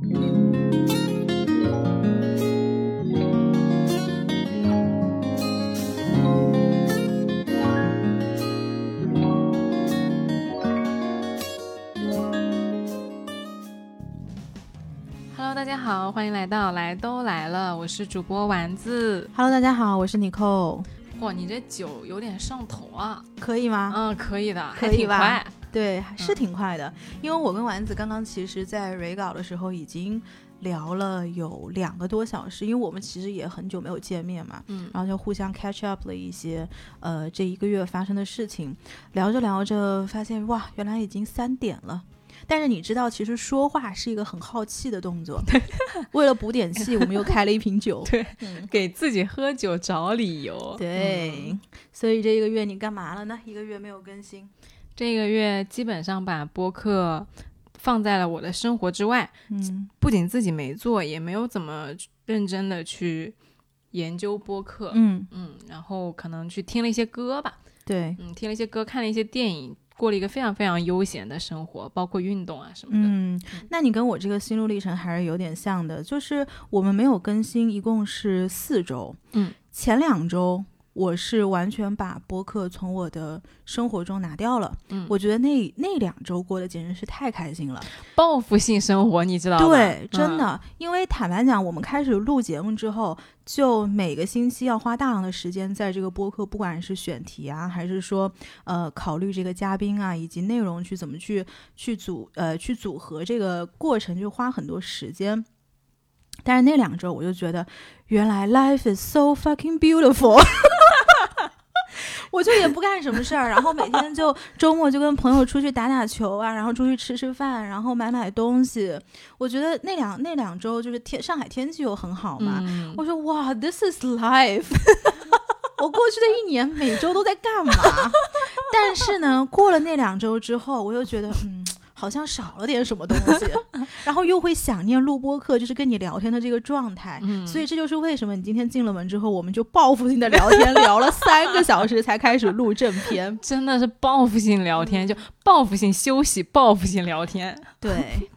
Hello，大家好，欢迎来到来都来了，我是主播丸子。Hello，大家好，我是 Nicole，哇，你这酒有点上头啊！可以吗？嗯，可以的，还可以吧挺快。对，是挺快的，因为我跟丸子刚刚其实在蕊稿的时候已经聊了有两个多小时，因为我们其实也很久没有见面嘛，嗯然后就互相 catch up 了一些呃这一个月发生的事情，聊着聊着发现哇，原来已经三点了。但是你知道，其实说话是一个很耗气的动作。为了补点气，我们又开了一瓶酒。对嗯，给自己喝酒找理由。对，嗯所以这一个月你干嘛了呢？一个月没有更新。这个月基本上把播客放在了我的生活之外，嗯不仅自己没做，也没有怎么认真的去研究播客。嗯，嗯，然后可能去听了一些歌吧，对，嗯，听了一些歌，看了一些电影，过了一个非常非常悠闲的生活，包括运动啊什么的。嗯，那你跟我这个心路历程还是有点像的，就是我们没有更新，一共是四周。嗯，前两周我是完全把播客从我的生活中拿掉了。嗯我觉得那那两周过得简直是太开心了。报复性生活，你知道吧？对，真嗯的，因为坦白讲，我们开始录节目之后，就每个星期要花大量的时间在这个播客，不管是选题啊，还是说呃考虑这个嘉宾啊，以及内容去怎么去去组呃去组合这个过程，就花很多时间。但是那两周我就觉得，原来 life is so fucking beautiful。我就也不干什么事儿，然后每天就周末就跟朋友出去打打球啊，然后出去吃吃饭，然后买买东西。我觉得那两那两周就是天上海天气又很好嘛，嗯，我说哇，this is life。我过去的一年每周都在干嘛？但是呢，过了那两周之后，我又觉得嗯。好像少了点什么东西，然后又会想念录播课，就是跟你聊天的这个状态。嗯所以这就是为什么你今天进了门之后，我们就报复性的聊天，聊了三个小时才开始录正片。真的是报复性聊天，就报复性休息，报复性聊天。对，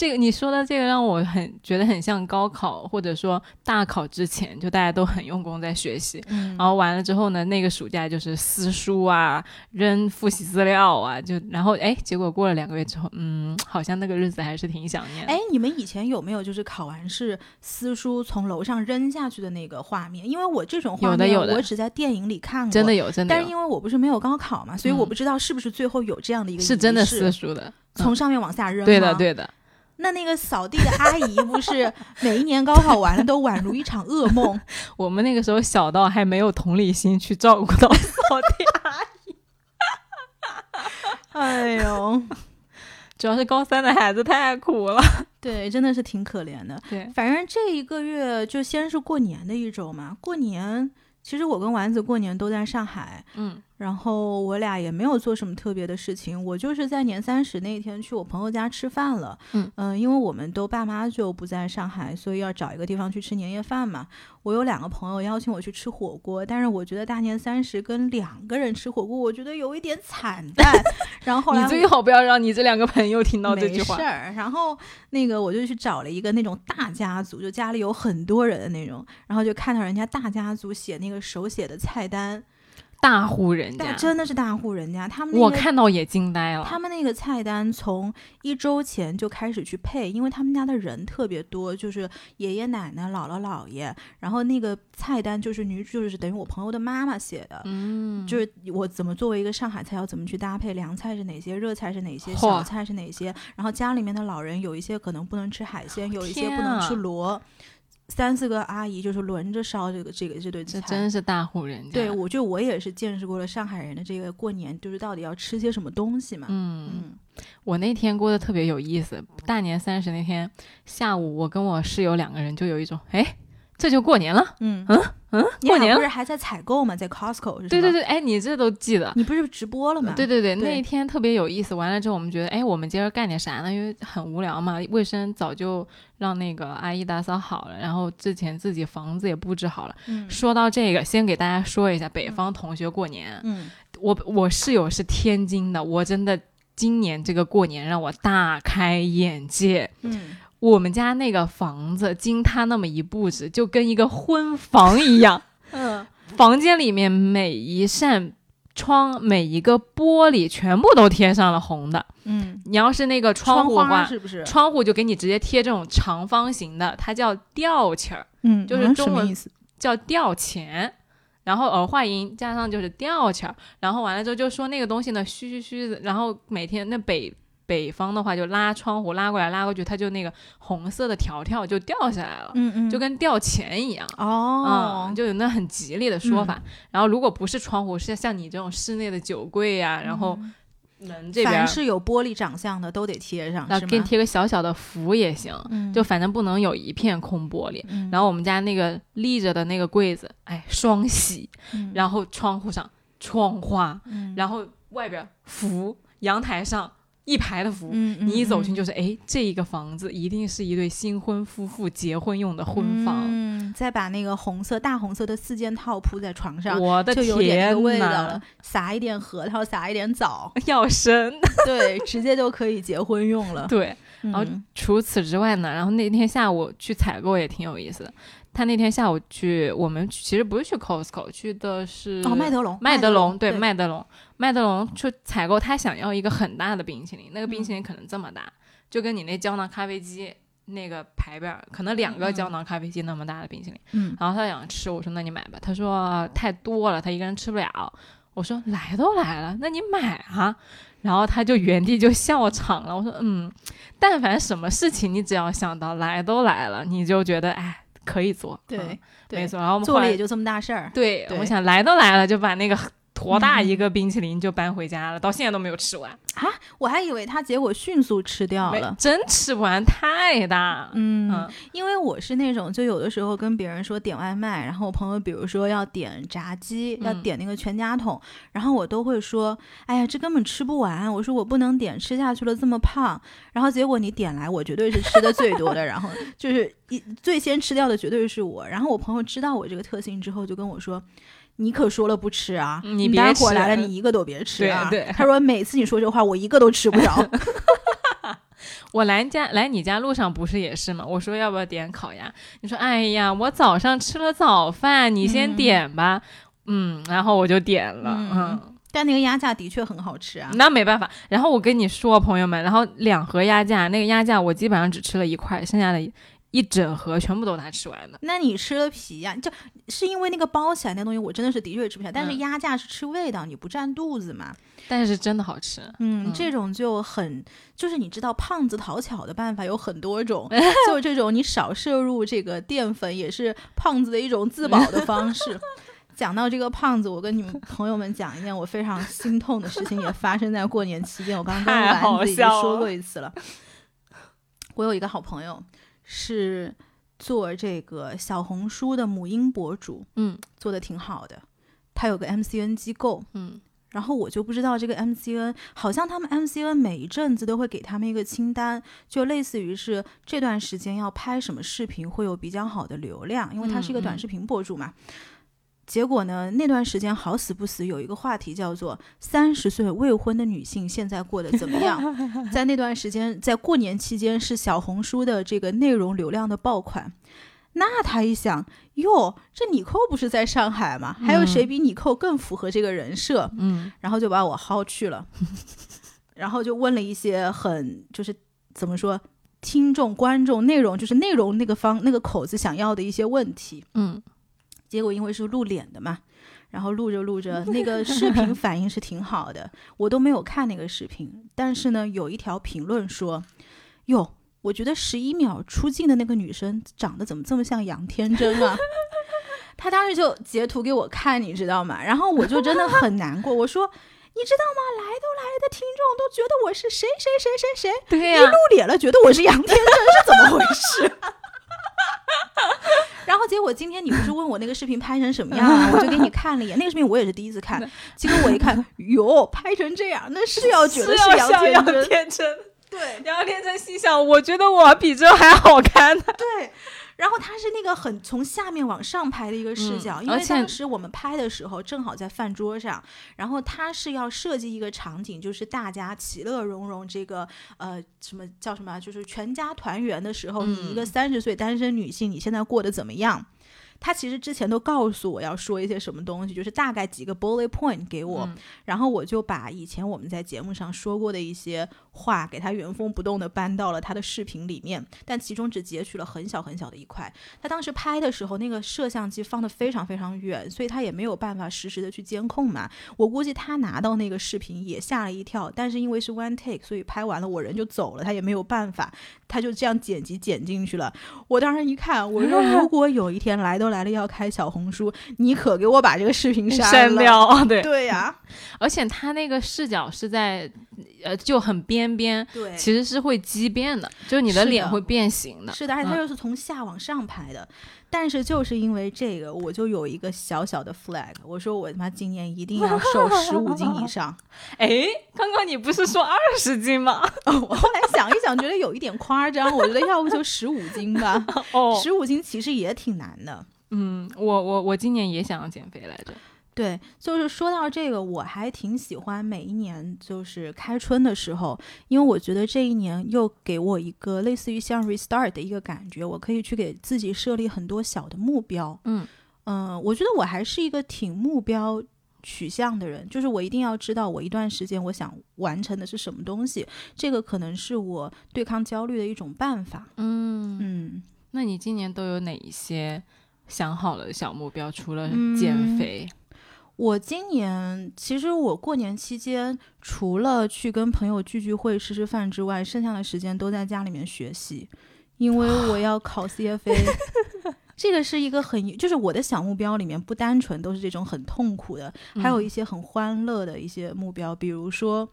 这个你说的这个让我很觉得很像高考，或者说大考之前，就大家都很用功在学习，嗯然后完了之后呢，那个暑假就是撕书啊，扔复习资料啊，就然后哎，结果过了两个月之后，嗯，好像那个日子还是挺想念的。哎，你们以前有没有就是考完试撕书从楼上扔下去的那个画面？因为我这种画面，有的有的我只在电影里看过，真的。有，真的但是，因为我不是没有高考嘛，所以我嗯不知道是不是最后有这样的一个是真的撕书的，从上面往下扔。对的，。对的。那那个扫地的阿姨不是每一年高考完了都宛如一场噩梦？我们那个时候小到还没有同理心去照顾到扫地阿姨，哎呦，主要是高三的孩子太苦了。对，真的是挺可怜的。对，反正这一个月就先是过年的一周嘛，过年其实我跟丸子过年都在上海，嗯然后我俩也没有做什么特别的事情，我就是在年三十那一天去我朋友家吃饭了。嗯因为我们都爸妈就不在上海，所以要找一个地方去吃年夜饭嘛。我有两个朋友邀请我去吃火锅，但是我觉得大年三十跟两个人吃火锅，我觉得有一点惨淡。然后后来你最好不要让你这两个朋友听到这句话没事。儿。然后那个我就去找了一个那种大家族，就家里有很多人的那种，然后就看到人家大家族写那个手写的菜单，大户人但家，真的是大户人家，他们、那个、我看到也惊呆了。他们那个菜单从一周前就开始去配，因为他们家的人特别多，就是爷爷奶奶、姥姥姥爷，然后那个菜单就是女，就是等于我朋友的妈妈写的。嗯，就是我怎么作为一个上海菜要怎么去搭配，凉菜是哪些，热菜是哪些，小菜是哪些，然后家里面的老人有一些可能不能吃海鲜，有一些不能吃啊螺，三四个阿姨就是轮着烧这个这个这顿这。真是大户人家。对，我就我也是见识过了上海人的这个过年，就是到底要吃些什么东西嘛。嗯，嗯我那天过得特别有意思。大年三十那天下午，我跟我室友两个人就有一种，哎，这就过年了。嗯嗯嗯，过年不是还在采购吗？在 Costco 对对对，哎，你这都记得。你不是直播了吗？对对对，对那一天特别有意思。完了之后，我们觉得，哎，我们接着干点啥呢？因为很无聊嘛，卫生早就让那个阿姨打扫好了，然后之前自己房子也布置好了。嗯说到这个，先给大家说一下北方同学过年。嗯我我室友是天津的，我真的今年这个过年让我大开眼界。嗯我们家那个房子经他那么一布置，就跟一个婚房一样。嗯，房间里面每一扇窗、每一个玻璃全部都贴上了红的。嗯，你要是那个窗户的话，是不是？窗户就给你直接贴这种长方形的，它叫吊钱儿，嗯，就是嗯中文意思？叫吊钱。然后儿化音加上就是吊钱儿，然后完了之后就说那个东西呢嘘嘘嘘的，然后每天那北北方的话就拉窗户拉过来拉过去，它就那个红色的条条就掉下来了，嗯嗯，就跟掉钱一样。哦。嗯，，就有那很吉利的说法。然后如果不是窗户，是像你这种室内的酒柜呀、然后门这边。是有玻璃长相的都得贴上，是吗？然后给你贴个小小的符也行，嗯。就反正不能有一片空玻璃。嗯。然后我们家那个立着的那个柜子，哎，双喜，嗯。然后窗户上窗花，嗯。然后外边符，阳台上一排的福。你一走进嗯就是，哎，这一个房子一定是一对新婚夫妇结婚用的婚房。嗯，再把那个红色大红色的四件套铺在床上，我的就有点那天个味道呐了，，撒一点核桃，撒一点枣，要生。对，直接就可以结婚用了。对，然，后除此之外呢，然后那天下午去采购也挺有意思的。他那天下午去，我们其实不是去 Costco，去的是哦，麦德龙，麦德龙，对，麦德龙，麦德龙去采购，他想要一个很大的冰淇淋，那个冰淇淋可能这么大，就跟你那胶囊咖啡机那个牌边儿，可能两个嗯胶囊咖啡机那么大的冰淇淋。嗯然后他想吃，我说那你买吧。他说太多了，他一个人吃不了。我说来都来了，那你买啊。然后他就原地就笑场了。我说嗯，但凡什么事情，你只要想到来都来了，你就觉得哎可以做。对嗯对没错。然后我们后来做了也就这么大事儿。对，对我想来都来了，就把那个坨大嗯一个冰淇淋就搬回家了，到现在都没有吃完啊，我还以为他结果迅速吃掉了。真吃不完，太大。嗯，嗯因为我是那种，就有的时候跟别人说点外卖，然后我朋友比如说要点炸鸡，要嗯点那个全家桶，然后我都会说，哎呀，这根本吃不完，我说我不能点，吃下去了这么胖，然后结果你点来，我绝对是吃的最多的，然后就是一最先吃掉的绝对是我，然后我朋友知道我这个特性之后，就跟我说。你可说了不吃啊！你别待会来了，你一个都别吃啊！对对他说每次你说这话，我一个都吃不着。我来家来你家路上不是也是吗？我说要不要点烤鸭？你说哎呀，我早上吃了早饭，你先嗯点吧。嗯然后我就点了。嗯嗯但那个鸭架的确很好吃啊。那没办法。然后我跟你说，朋友们，然后两盒鸭架，那个鸭架我基本上只吃了一块，剩下的一整盒全部都是他吃完的。那你吃了皮呀、就是因为那个包起来那东西，我真的是的确吃不下。但是嗯鸭架是吃味道，你不占肚子嘛。但是真的好吃。嗯，嗯这种就很，就是你知道胖子讨巧的办法有很多种，就这种你少摄入这个淀粉，也是胖子的一种自保的方式。讲到这个胖子，我跟你们 朋友们讲一件我非常心痛的事情，也发生在过年期间。我刚刚跟丸子已经说过一次了。我有一个好朋友是做这个小红书的母婴博主，嗯做的挺好的。他有个 MCN 机构，嗯然后我就不知道这个 MCN，好像他们 MCN 每一阵子都会给他们一个清单，就类似于是这段时间要拍什么视频会有比较好的流量，因为他是一个短视频博主嘛。结果呢，那段时间好死不死有一个话题叫做“三十岁未婚的女性现在过得怎么样 ”。在那段时间，在过年期间是小红书的这个内容流量的爆款。那他一想，哟，这你扣不是在上海吗？还有谁比你扣更符合这个人设？嗯然后就把我薅去了，然后就问了一些很就是怎么说，听众、观众、内容就是内容那个方那个口子想要的一些问题。嗯结果因为是露脸的嘛，然后录着录着，那个视频反应是挺好的，我都没有看那个视频，但是呢，有一条评论说，哟。我觉得十一秒出镜的那个女生长得怎么这么像杨天真啊？她当时就截图给我看，你知道吗？然后我就真的很难过，我说：“你知道吗？来都来了的听众都觉得我是谁谁谁谁谁，对呀、一露脸了，觉得我是杨天真，是怎么回事？然后结果今天你不是问我那个视频拍成什么样啊？我就给你看了一眼，那个视频我也是第一次看。结果我一看，哟，拍成这样，那是要觉得是要杨天真。天真。对杨天真心想，我觉得我比这还好看呢。对。然后它是那个很从下面往上拍的一个视角，因为当时我们拍的时候正好在饭桌上，然后它是要设计一个场景，就是大家其乐融融，这个呃什么叫什么啊，就是全家团圆的时候，你一个嗯三十岁单身女性，你现在过得怎么样？他其实之前都告诉我要说一些什么东西，就是大概几个 bullet point 给我，嗯然后我就把以前我们在节目上说过的一些话，给他原封不动的搬到了他的视频里面，但其中只截取了很小很小的一块。他当时拍的时候，那个摄像机放的非常非常远，所以他也没有办法实时的去监控嘛。我估计他拿到那个视频也吓了一跳，但是因为是 one take，所以拍完了我人就走了，他也没有办法，他就这样剪辑剪进去了。我当时一看，我说 如果有一天来都来了要开小红书，你可给我把这个视频删。删掉，对，对呀、而且他那个视角是在，呃，就很边边，对，其实是会畸变的，就是你的脸会变形的。是的，而且它嗯又是从下往上拍的。但是就是因为这个，我就有一个小小的 flag，我说我他妈今年一定要瘦十五斤以上。哎，刚刚你不是说二十斤吗？我后来想一想，觉得有一点夸张，我觉得要不就十五斤吧。哦，十五斤其实也挺难的。嗯，我我我今年也想要减肥来着。对，就是说到这个，我还挺喜欢每一年就是开春的时候，因为我觉得这一年又给我一个类似于像 restart 的一个感觉，我可以去给自己设立很多小的目标。嗯嗯、我觉得我还是一个挺目标取向的人，就是我一定要知道我一段时间我想完成的是什么东西，这个可能是我对抗焦虑的一种办法。嗯，嗯，那你今年都有哪一些想好了小目标？除了嗯减肥，我今年其实我过年期间除了去跟朋友聚聚会、吃吃饭之外，剩下的时间都在家里面学习，因为我要考 CFA。这个是一个很，就是我的小目标里面不单纯都是这种很痛苦的，还有一些很欢乐的一些目标，比如说，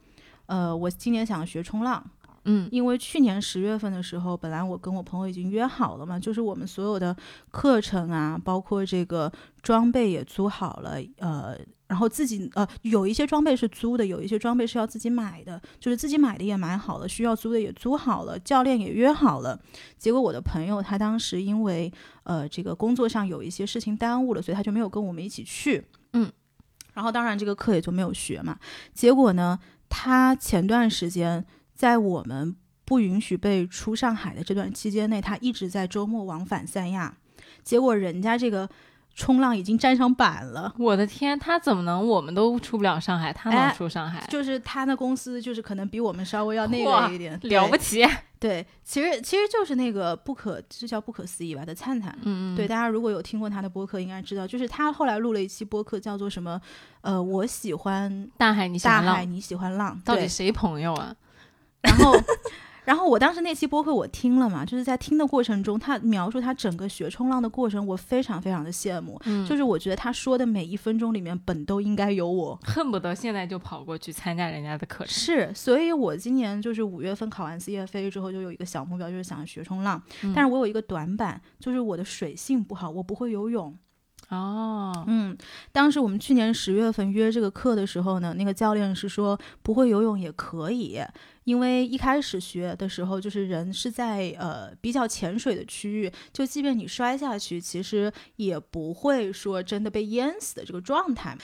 呃，我今年想学冲浪，嗯因为去年十月份的时候，本来我跟我朋友已经约好了嘛，就是我们所有的课程啊，包括这个装备也租好了，呃，然后自己呃有一些装备是租的，有一些装备是要自己买的，就是自己买的也买好了，需要租的也租好了，教练也约好了。结果我的朋友他当时因为呃这个工作上有一些事情耽误了，所以他就没有跟我们一起去。嗯，然后当然这个课也就没有学嘛。结果呢，他前段时间在我们不允许被出上海的这段期间内，他一直在周末往返三亚。结果人家这个冲浪已经站上板了，我的天，他怎么能我们都出不了上海，他能哎出上海？就是他的公司就是可能比我们稍微要那个一点，了不起，对，其实其实就是那个不可，这叫不可思议吧的灿灿。嗯嗯，对，大家如果有听过他的播客，应该知道，就是他后来录了一期播客，叫做什么？呃，我喜欢大海你喜大海，欢浪，你喜欢浪。到底谁朋友啊？然后，然后我当时那期播客我听了嘛，就是在听的过程中，他描述他整个学冲浪的过程，我非常非常的羡慕。嗯，就是我觉得他说的每一分钟里面，本都应该有我。恨不得现在就跑过去参加人家的课程。是，所以我今年就是五月份考完 CFA 之后，就有一个小目标，就是想学冲浪。嗯但是我有一个短板，就是我的水性不好，我不会游泳。哦，嗯，当时我们去年十月份约这个课的时候呢，那个教练是说不会游泳也可以，因为一开始学的时候就是人是在呃比较浅水的区域，就即便你摔下去，其实也不会说真的被淹死的这个状态。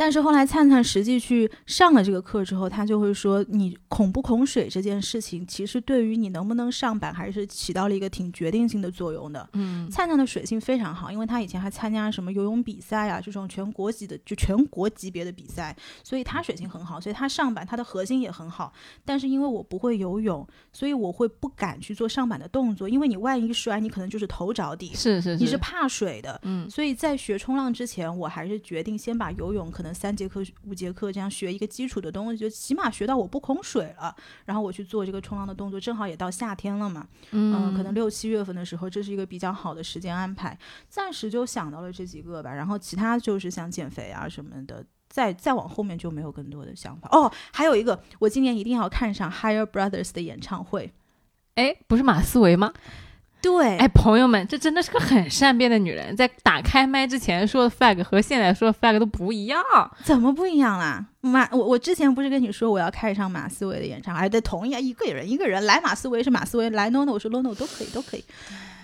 但是后来灿灿实际去上了这个课之后，他就会说，你恐不恐水这件事情，其实对于你能不能上板，还是起到了一个挺决定性的作用的。嗯灿灿的水性非常好，因为他以前还参加什么游泳比赛啊，这种全国级的就全国级别的比赛，所以他水性很好，所以他上板他的核心也很好。但是因为我不会游泳，所以我会不敢去做上板的动作，因为你万一摔，你可能就是头着地，是是你是怕水的。嗯所以在学冲浪之前，我还是决定先把游泳可能三节课、五节课这样学一个基础的东西，就起码学到我不恐水了，然后我去做这个冲浪的动作。正好也到夏天了嘛，嗯，可能六七月份的时候，这是一个比较好的时间安排。暂时就想到了这几个吧，然后其他就是想减肥啊什么的。再再往后面就没有更多的想法哦。还有一个，我今年一定要看上 Higher Brothers 的演唱会。哎，不是马思唯吗？对，哎，朋友们，这真的是个很善变的女人，在打开麦之前说的 flag 和现在说的 flag 都不一样。怎么不一样啦？马，我我之前不是跟你说我要开一场马思唯的演唱会，哎，对，同意啊，一个人一个人来马思唯是马思唯，来 no no 我说 no no 都可以都可以，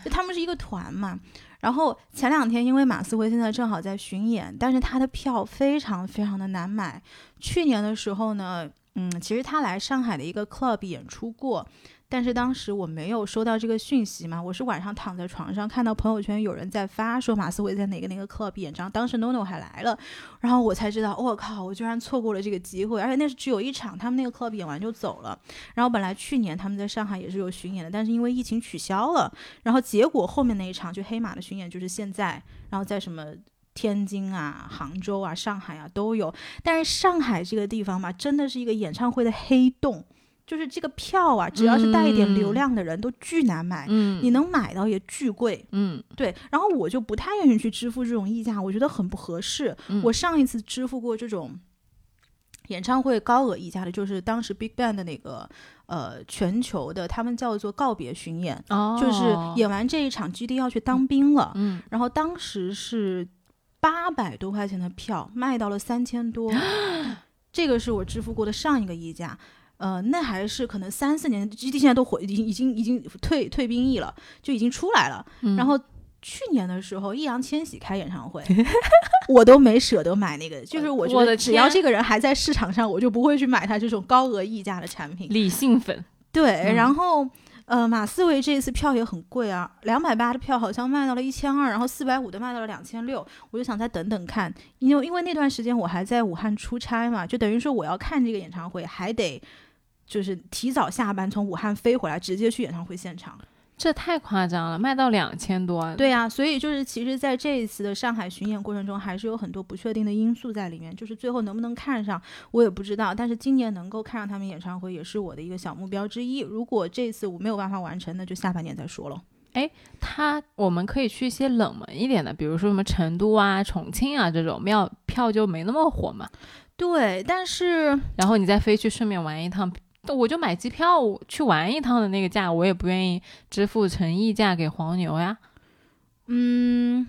就他们是一个团嘛。然后前两天因为马思唯现在正好在巡演，但是他的票非常非常的难买。去年的时候呢，嗯，其实他来上海的一个 club 演出过。但是当时我没有收到这个讯息嘛，我是晚上躺在床上看到朋友圈有人在发说马思唯在哪个哪个 club 演唱，当时 NONO 还来了，然后我才知道，我靠，我居然错过了这个机会，而且那是只有一场，他们那个 club 演完就走了。然后本来去年他们在上海也是有巡演的，但是因为疫情取消了，然后结果后面那一场就黑马的巡演就是现在，然后在什么天津啊、杭州啊、上海啊都有，但是上海这个地方嘛，真的是一个演唱会的黑洞。就是这个票啊，只要是带一点流量的人都巨难买，嗯，你能买到也巨贵，嗯，对。然后我就不太愿意去支付这种溢价，我觉得很不合适。我上一次支付过这种演唱会高额溢价的，就是当时 Big Bang 的那个呃全球的，他们叫做告别巡演，哦，就是演完这一场，G D 要去当兵了，嗯，然后当时是八百多块钱的票卖到了三千多，这个是我支付过的上一个溢价。呃，那还是可能三四年基地现在都回，已经已经已经退退兵役了，就已经出来了。然后去年的时候，易烊千玺开演唱会，我都没舍得买那个，就是我觉得只要这个人还在市场上，我就不会去买他这种高额溢价的产品。理性粉，对，然后。呃，马思唯这一次票也很贵啊，两百八的票好像卖到了一千二，然后四百五的卖到了两千六，我就想再等等看，因为因为那段时间我还在武汉出差嘛，就等于说我要看这个演唱会，还得就是提早下班从武汉飞回来，直接去演唱会现场。这太夸张了，卖到两千多。对呀，所以就是其实，在这一次的上海巡演过程中，还是有很多不确定的因素在里面。就是最后能不能看上，我也不知道。但是今年能够看上他们演唱会，也是我的一个小目标之一。如果这次我没有办法完成，那就下半年再说了。哎，他我们可以去一些冷门一点的，比如说什么成都啊、重庆啊这种，票票就没那么火嘛。对，但是然后你再飞去顺便玩一趟。我就买机票去玩一趟的那个价，我也不愿意支付成溢价给黄牛呀。嗯。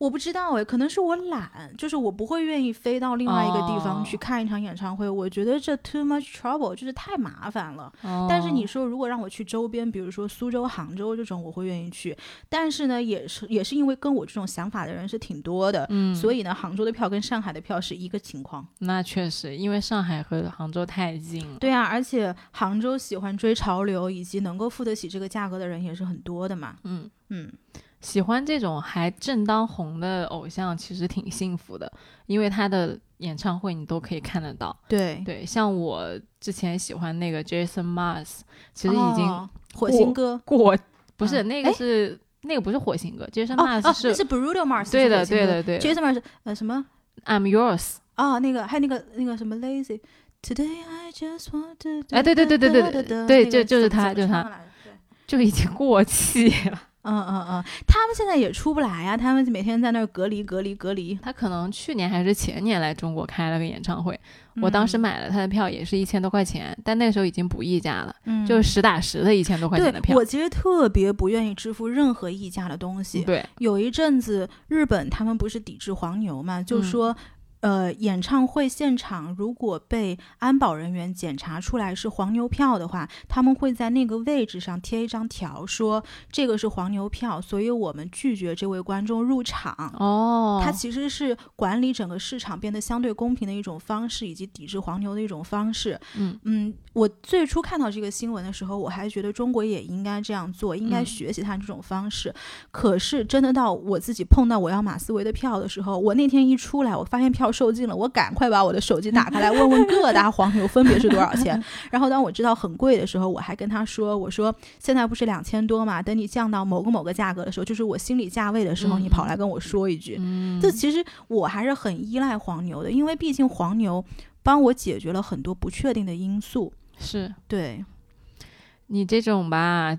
我不知道哎，可能是我懒，就是我不会愿意飞到另外一个地方去看一场演唱会。我觉得这 too much trouble，就是太麻烦了。但是你说如果让我去周边，比如说苏州、杭州这种，我会愿意去。但是呢，也是也是因为跟我这种想法的人是挺多的，嗯，所以呢，杭州的票跟上海的票是一个情况。那确实，因为上海和杭州太近了。对啊，而且杭州喜欢追潮流，以及能够付得起这个价格的人也是很多的嘛。嗯嗯。喜欢这种还正当红的偶像，其实挺幸福的，因为他的演唱会你都可以看得到。对。对，像我之前喜欢那个 Jason Mars，其实已经火星哥。过，不是那个是那个不是火星哥，Jason Mars 是是 Bruno Mars，对的对的对，Jason Mars 呃什么？I'm Yours 啊，那个还有那个那个什么 Lazy Today I just want to 哎对对对对对对对，就就是他就是他，就已经过气了。嗯嗯嗯，他们现在也出不来呀，他们每天在那儿隔离隔离隔离。他可能去年还是前年来中国开了个演唱会，我当时买了他的票也是一千多块钱，但那个时候已经不溢价了，就是实打实的一千多块钱的票。我其实特别不愿意支付任何溢价的东西。对，有一阵子日本他们不是抵制黄牛嘛，就说。呃，演唱会现场如果被安保人员检查出来是黄牛票的话，他们会在那个位置上贴一张条，说这个是黄牛票，所以我们拒绝这位观众入场。哦，它其实是管理整个市场变得相对公平的一种方式，以及抵制黄牛的一种方式。嗯嗯，我最初看到这个新闻的时候，我还觉得中国也应该这样做，应该学习他这种方式。可是真的到我自己碰到我要马思唯的票的时候，我那天一出来，我发现票。售罄了，我赶快把我的手机打开来问问各大黄牛分别是多少钱。然后当我知道很贵的时候，我还跟他说：“我说现在不是两千多嘛，等你降到某个某个价格的时候，就是我心理价位的时候，你跑来跟我说一句。”这其实我还是很依赖黄牛的，因为毕竟黄牛帮我解决了很多不确定的因素。是对，你这种吧。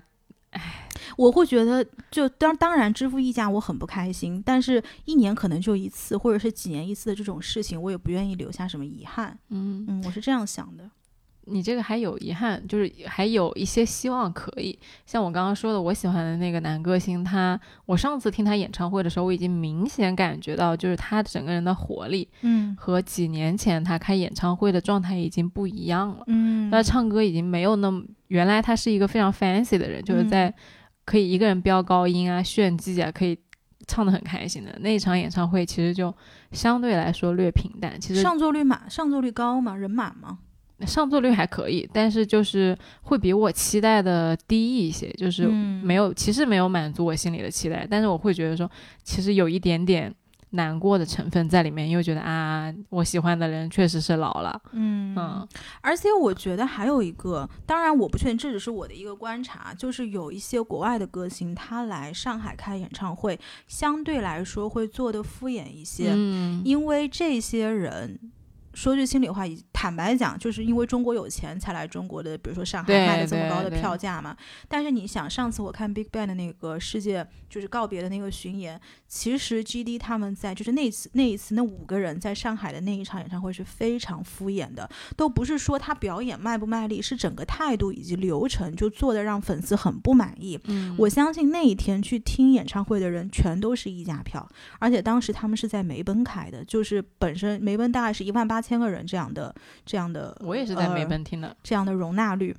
唉，我会觉得，就当当然支付溢价我很不开心，但是一年可能就一次，或者是几年一次的这种事情，我也不愿意留下什么遗憾。嗯嗯，我是这样想的。你这个还有遗憾，就是还有一些希望可以。像我刚刚说的，我喜欢的那个男歌星，他我上次听他演唱会的时候，我已经明显感觉到，就是他整个人的活力，嗯和几年前他开演唱会的状态已经不一样了。嗯他唱歌已经没有那么，原来他是一个非常 fancy 的人，就是在可以一个人飙高音啊、炫技啊，可以唱得很开心的。那一场演唱会其实就相对来说略平淡，其实上座率满，上座率高吗？人满吗？上座率还可以，但是就是会比我期待的低一些，就是嗯没有，其实没有满足我心里的期待，但是我会觉得说，其实有一点点难过的成分在里面，因为觉得啊，我喜欢的人确实是老了，嗯嗯。而且我觉得还有一个，当然我不确定，这只是我的一个观察，就是有一些国外的歌星，他来上海开演唱会，相对来说会做的敷衍一些，嗯，因为这些人。说句心里话，坦白讲，就是因为中国有钱才来中国的，比如说上海卖的这么高的票价嘛。但是你想，上次我看 Big Bang 的那个世界就是告别的那个巡演，其实 GD 他们在就是那次那一次那五个人在上海的那一场演唱会是非常敷衍的，都不是说他表演卖不卖力，是整个态度以及流程就做的让粉丝很不满意。嗯我相信那一天去听演唱会的人全都是溢价票，而且当时他们是在梅奔开的，就是本身梅奔大概是一万八千个人这样的这样的，我也是在梅呃奔听的，这样的容纳率。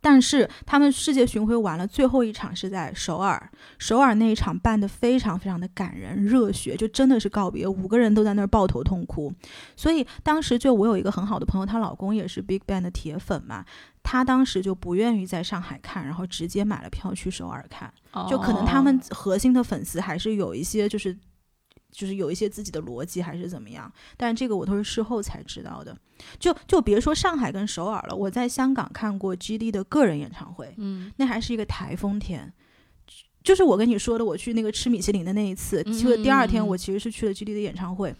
但是他们世界巡回完了，最后一场是在首尔，首尔那一场办得非常非常的感人热血，就真的是告别，五个人都在那儿抱头痛哭。所以当时就我有一个很好的朋友，她老公也是 Big Bang 的铁粉嘛，她当时就不愿意在上海看，然后直接买了票去首尔看。就可能他们哦核心的粉丝还是有一些就是。就是有一些自己的逻辑还是怎么样，但是这个我都是事后才知道的。就就别说上海跟首尔了，我在香港看过 GD 的个人演唱会，嗯那还是一个台风天。就是我跟你说的，我去那个吃米其林的那一次，去了第二天，嗯我其实是去了 GD 的演唱会，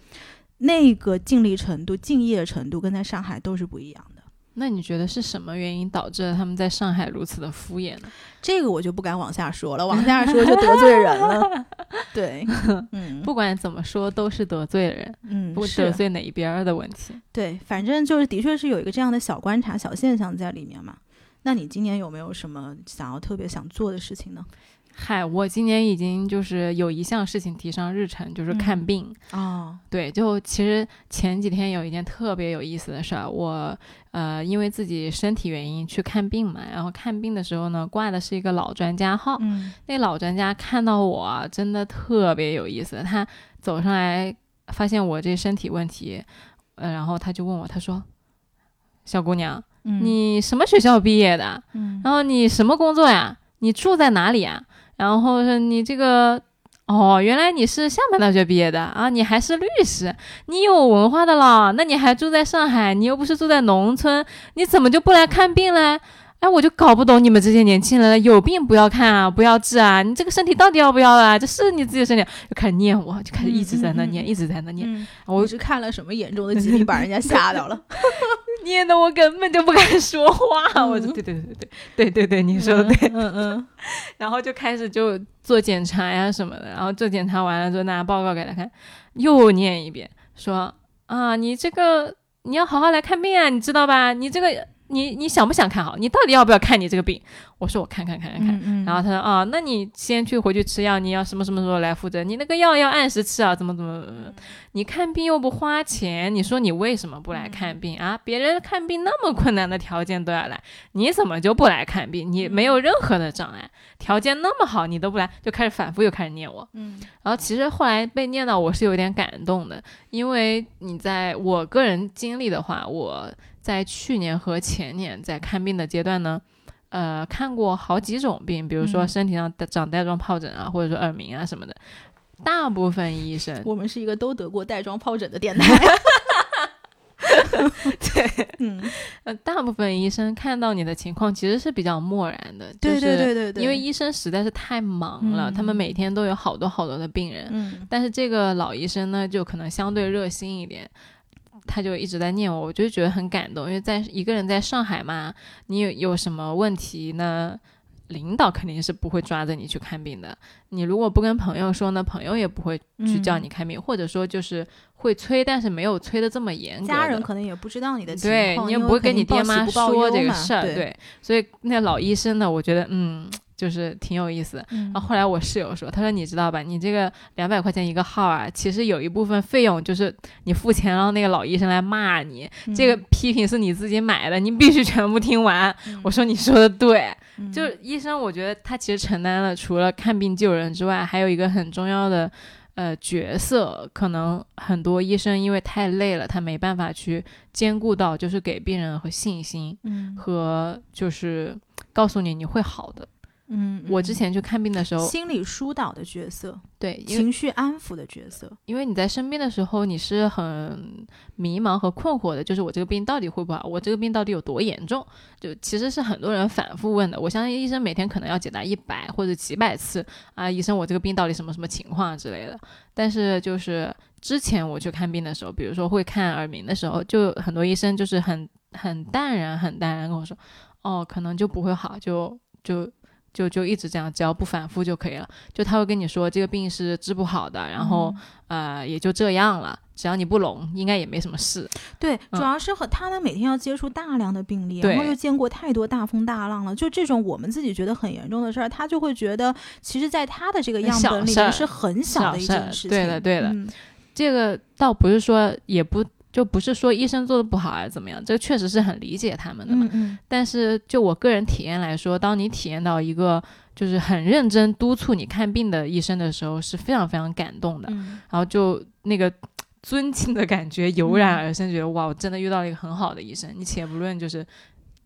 那个尽力程度、敬业程度跟在上海都是不一样的。那你觉得是什么原因导致了他们在上海如此的敷衍呢？这个我就不敢往下说了，往下说就得罪人了。对，嗯，不管怎么说，都是得罪人，嗯，不是得罪哪一边儿的问题。对，反正就是的确是有一个这样的小观察、小现象在里面嘛。那你今年有没有什么想要特别想做的事情呢？嗨，我今年已经就是有一项事情提上日程，就是看嗯病。哦，对，就其实前几天有一件特别有意思的事儿，我呃因为自己身体原因去看病嘛，然后看病的时候呢，挂的是一个老专家号，嗯那老专家看到我啊真的特别有意思，他走上来发现我这身体问题，呃，然后他就问我，他说：“小姑娘，嗯，你什么学校毕业的？嗯然后你什么工作呀？你住在哪里呀？然后说你这个。”哦，原来你是厦门大学毕业的啊！你还是律师，你有文化的啦。那你还住在上海，你又不是住在农村，你怎么就不来看病嘞？哎，我就搞不懂你们这些年轻人了，有病不要看啊，不要治啊！你这个身体到底要不要啊？这是你自己的身体，就开始念我，就开始一直在那念，一直在那念，嗯，我我是看了什么严重的疾病把人家吓到了？念的我根本就不敢说话。我就嗯对对对对对对对，你说的对。嗯嗯 然后就开始就做检查呀什么的，然后做检查完了之后拿报告给他看，又念一遍，说啊，你这个你要好好来看病啊，你知道吧？你这个你你想不想看好？你到底要不要看你这个病？我说我看看看看看。嗯嗯，然后他说啊，那你先去回去吃药，你要什么什么时候来负责？你那个药要按时吃啊，怎么怎么？你看病又不花钱，你说你为什么不来看病啊？别人看病那么困难的条件都要来，你怎么就不来看病？你没有任何的障碍，条件那么好，你都不来，就开始反复又开始念我。嗯然后其实后来被念到，我是有点感动的，因为你在我个人经历的话，我在去年和前年在看病的阶段呢，呃，看过好几种病，比如说嗯身体上长带状疱疹啊，或者说耳鸣啊什么的。大部分医生，我们是一个都得过带状疱疹的电台。对，嗯，呃，大部分医生看到你的情况其实是比较漠然的，对就是对对对。对，因为医生实在是太忙了，他们嗯每天都有好多好多的病人，嗯。但是这个老医生呢，就可能相对热心一点，他就一直在念我，我就觉得很感动，因为在一个人在上海嘛，你有有什么问题呢？领导肯定是不会抓着你去看病的。你如果不跟朋友说呢，朋友也不会去叫你看病，或者说就是会催，但是没有催的这么严格。家人可能也不知道你的情况，对你也不会跟你爹妈说这个事儿。对，所以那老医生呢，我觉得嗯。就是挺有意思，然后后来我室友说，他说你知道吧，你这个两百块钱一个号啊，其实有一部分费用就是你付钱让那个老医生来骂你，这个批评是你自己买的，你必须全部听完。我说你说的对，就是医生，我觉得他其实承担了除了看病救人之外，还有一个很重要的呃角色，可能很多医生因为太累了，他没办法去兼顾到，就是给病人和信心，嗯和就是告诉你你会好的。嗯，我之前去看病的时候，心理疏导的角色，对，情绪安抚的角色。因为你在生病的时候，你是很迷茫和困惑的，就是我这个病到底会不好，我这个病到底有多严重？就其实是很多人反复问的。我相信医生每天可能要解答一百或者几百次啊，医生，我这个病到底什么什么情况之类的。但是就是之前我去看病的时候，比如说会看耳鸣的时候，就很多医生就是很很淡然、很淡然跟我说，哦，可能就不会好，就就。就就一直这样，只要不反复就可以了。就他会跟你说这个病是治不好的，然后呃也就这样了，只要你不聋，应该也没什么事。对，主要是和他们每天要接触大量的病例，然后又见过太多大风大浪了。就这种我们自己觉得很严重的事儿，他就会觉得，其实在他的这个样本里面是很小的一件事情。对的，对的。这个倒不是说也不。就不是说医生做的不好还是怎么样，这个确实是很理解他们的嘛。但是就我个人体验来说，当你体验到一个就是很认真督促你看病的医生的时候，是非常非常感动的。然后就那个尊敬的感觉油然而生，觉得哇，我真的遇到了一个很好的医生。你且不论就是。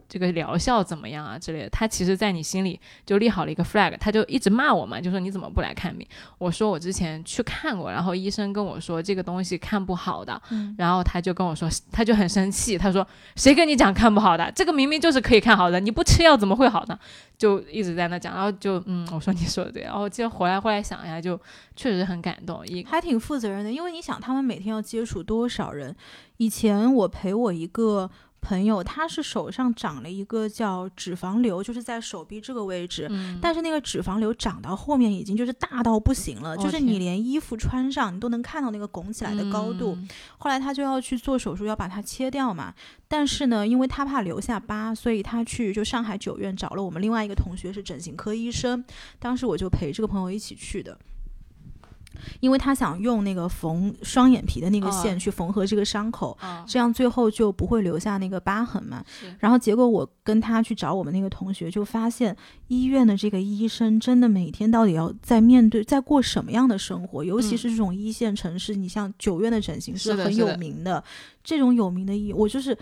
这个疗效怎么样啊之类的，他其实，在你心里就立好了一个 flag，他就一直骂我嘛，就说你怎么不来看病？我说我之前去看过，然后医生跟我说这个东西看不好的，然后他就跟我说，他就很生气，他说谁跟你讲看不好的？这个明明就是可以看好的，你不吃药怎么会好呢？就一直在那讲，然后就嗯，我说你说的对，然后接着回来后来想一下，就确实很感动，一还挺负责任的，因为你想他们每天要接触多少人？以前我陪我一个。朋友，他是手上长了一个叫脂肪瘤，就是在手臂这个位置，但是那个脂肪瘤长到后面已经就是大到不行了，就是你连衣服穿上你都能看到那个拱起来的高度。后来他就要去做手术，要把它切掉嘛。但是呢，因为他怕留下疤，所以他去就上海九院找了我们另外一个同学是整形科医生，当时我就陪这个朋友一起去的。因为他想用那个缝双眼皮的那个线去缝合这个伤口，这样最后就不会留下那个疤痕嘛。然后结果我跟他去找我们那个同学，就发现医院的这个医生真的每天到底要在面对在过什么样的生活？尤其是这种一线城市，你像九院的整形是很有名的，这种有名的医，我就是。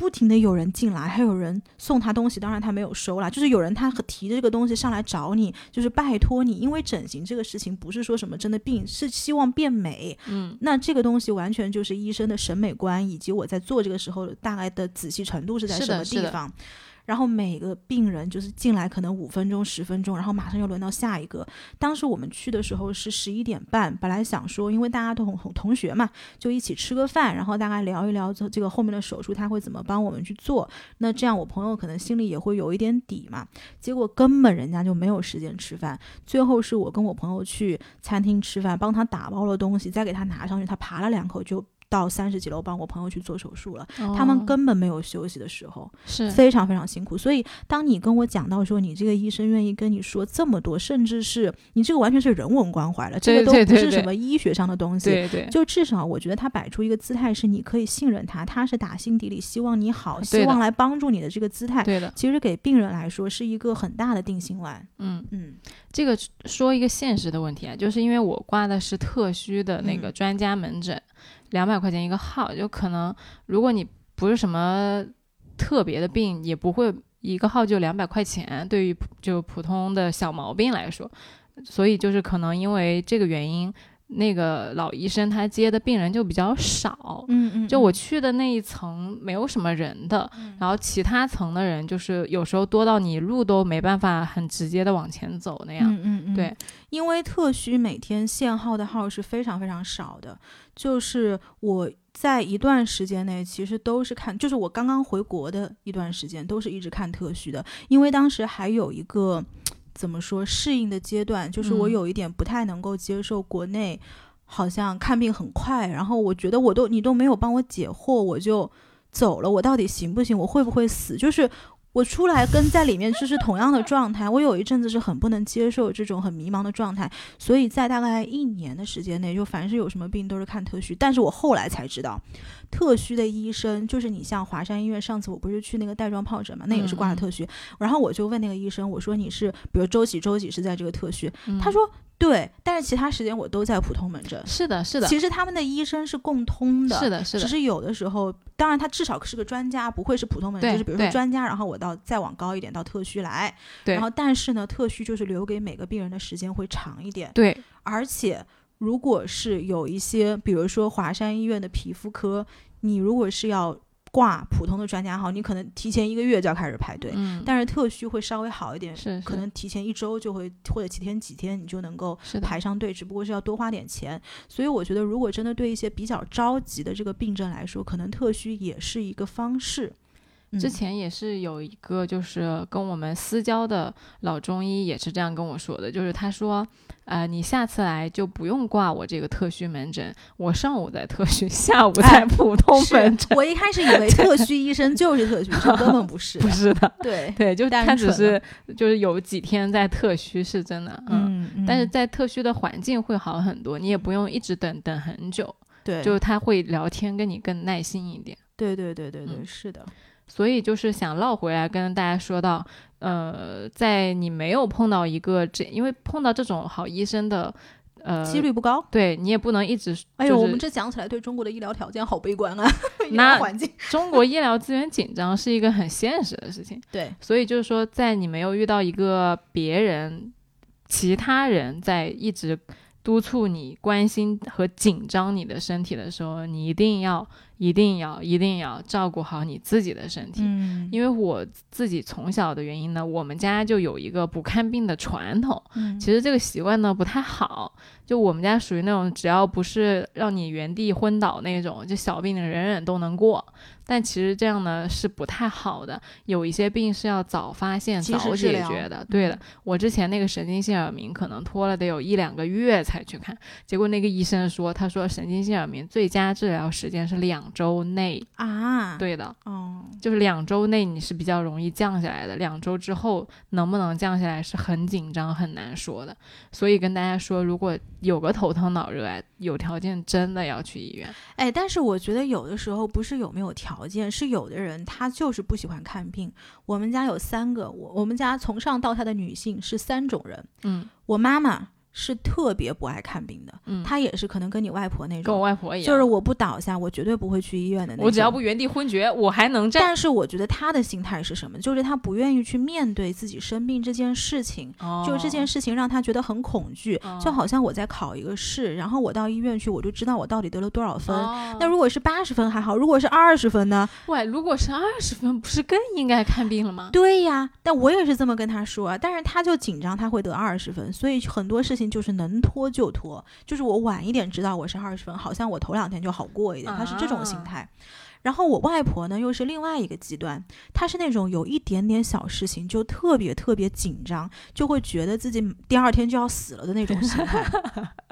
不停的有人进来，还有人送他东西，当然他没有收啦。就是有人他提着这个东西上来找你，就是拜托你，因为整形这个事情不是说什么真的病，是希望变美。嗯，那这个东西完全就是医生的审美观，以及我在做这个时候大概的仔细程度是在什么地方。然后每个病人就是进来可能五分钟十分钟，然后马上又轮到下一个。当时我们去的时候是十一点半，本来想说，因为大家都同同学嘛，就一起吃个饭，然后大概聊一聊这这个后面的手术他会怎么帮我们去做。那这样我朋友可能心里也会有一点底嘛。结果根本人家就没有时间吃饭，最后是我跟我朋友去餐厅吃饭，帮他打包了东西，再给他拿上去，他扒了两口就。到三十几楼帮我朋友去做手术了，他们根本没有休息的时候，是非常非常辛苦。所以，当你跟我讲到说你这个医生愿意跟你说这么多，甚至是你这个完全是人文关怀了，这个都不是什么医学上的东西。对对，就至少我觉得他摆出一个姿态是你可以信任他，他是打心底里希望你好，希望来帮助你的这个姿态。对的，其实给病人来说是一个很大的定心丸。嗯嗯，这个说一个现实的问题啊，就是因为我挂的是特需的那个专家门诊。两百块钱一个号，就可能如果你不是什么特别的病，也不会一个号就两百块钱。对于就普通的小毛病来说，所以就是可能因为这个原因，那个老医生他接的病人就比较少，嗯嗯，就我去的那一层没有什么人的，然后其他层的人就是有时候多到你路都没办法很直接的往前走那样。嗯嗯嗯，对，因为特需每天限号的号是非常非常少的，就是我在一段时间内其实都是看，就是我刚刚回国的一段时间都是一直看特需的，因为当时还有一个。怎么说适应的阶段，就是我嗯有一点不太能够接受国内好像看病很快，然后我觉得我都你都没有帮我解惑，我就走了，我到底行不行？我会不会死？就是我出来跟在里面就是同样的状态，我有一阵子是很不能接受这种很迷茫的状态，所以在大概一年的时间内，就凡是有什么病都是看特需。但是我后来才知道，特需的医生就是你像华山医院，上次我不是去那个带状疱疹嘛，那也是挂了嗯嗯特需，然后我就问那个医生，我说你是比如周几周几是在这个特需？嗯他说对，但是其他时间我都在普通门诊。是的，是的，其实他们的医生是共通的，是的，是的，只是有的时候，当然他至少是个专家，不会是普通门诊，就是比如说专家，然后我到再往高一点到特需来，对然后但是呢，特需就是留给每个病人的时间会长一点，对，而且如果是有一些，比如说华山医院的皮肤科，你如果是要挂普通的专家号，你可能提前一个月就要开始排队，嗯，但是特需会稍微好一点，是是可能提前一周就会或者几天几天你就能够，排上队，只不过是要多花点钱。所以我觉得，如果真的对一些比较着急的这个病症来说，可能特需也是一个方式。之嗯前也是有一个，就是跟我们私交的老中医也是这样跟我说的，就是他说，呃，你下次来就不用挂我这个特需门诊，我上午在特需，下午在哎普通门诊，我一开始以为特 需医生就是特需医生，根本不是。不是的，对，对，就单他只是就是有几天在特需是真的，嗯。嗯，但是嗯在特需的环境会好很多，你也不用一直等等很久，对，就是他会聊天，跟你更耐心一点。对对对对对，嗯是的，所以就是想绕回来跟大家说到，呃，在你没有碰到一个这，因为碰到这种好医生的，呃，几率不高。对你也不能一直。哎呦，我们这讲起来对中国的医疗条件好悲观啊，医那疗环境。中国医疗资源紧张是一个很现实的事情，对，所以就是说，在你没有遇到一个别人、其他人在一直督促你、关心和紧张你的身体的时候，你一定要、一定要、一定要照顾好你自己的身体。嗯，因为我自己从小的原因呢，我们家就有一个不看病的传统。嗯其实这个习惯呢不太好，就我们家属于那种只要不是让你原地昏倒那种，就小病人人都能过。但其实这样呢是不太好的，有一些病是要早发现、早解决的。对的，我之前那个神经性耳鸣可能拖了得有一两个月才去看，结果那个医生说，他说神经性耳鸣最佳治疗时间是两周内。啊，，对的，哦，就是两周内你是比较容易降下来的，两周之后能不能降下来是很紧张很难说的。所以跟大家说，如果有个头疼脑热啊，有条件真的要去医院。哎，但是我觉得有的时候不是有没有条件，是有的人他就是不喜欢看病。我们家有三个，我我们家从上到下的女性是三种人。嗯我妈妈是特别不爱看病的，嗯，他也是可能跟你外婆那种跟我，外婆一样，就是我不倒下，我绝对不会去医院的那种。我只要不原地昏厥，我还能站。但是我觉得他的心态是什么？就是他不愿意去面对自己生病这件事情。哦就这件事情让他觉得很恐惧，哦就好像我在考一个试，然后我到医院去，我就知道我到底得了多少分。哦那如果是八十分还好，如果是二十分呢？喂，如果是二十分，不是更应该看病了吗？对呀，但我也是这么跟他说啊，但是他就紧张，他会得二十分，所以很多事情就是能拖就拖，就是我晚一点知道我是二十分，好像我头两天就好过一点，他是这种心啊态。然后我外婆呢，又是另外一个极端，她是那种有一点点小事情就特别特别紧张，就会觉得自己第二天就要死了的那种心态。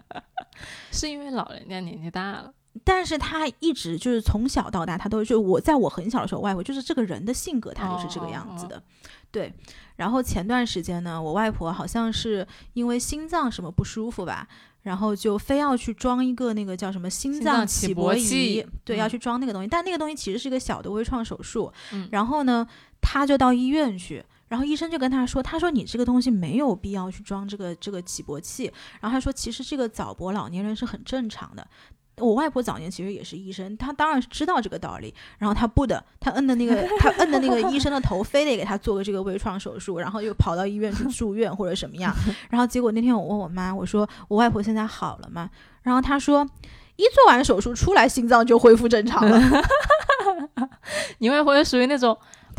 是因为老人家年纪大了。但是她一直就是从小到大，她都就我在我很小的时候，外婆就是这个人的性格，她就是这个样子的。对，然后前段时间呢，我外婆好像是因为心脏什么不舒服吧，然后就非要去装一个那个叫什么心心脏起搏器，对，嗯要去装那个东西。但那个东西其实是一个小的微创手术，嗯然后呢，她就到医院去。然后医生就跟他说：“他说你这个东西没有必要去装这个这个起搏器。然后他说，其实这个早搏老年人是很正常的。我外婆早年其实也是医生，她当然是知道这个道理，然后她不的，她摁的那个，她摁的那个医生的头，非得给她做个这个微创手术，然后又跑到医院去 住院或者什么样，然后结果那天我问我妈，我说我外婆现在好了吗？然后她说，一做完手术出来，心脏就恢复正常了。你外婆是属于那种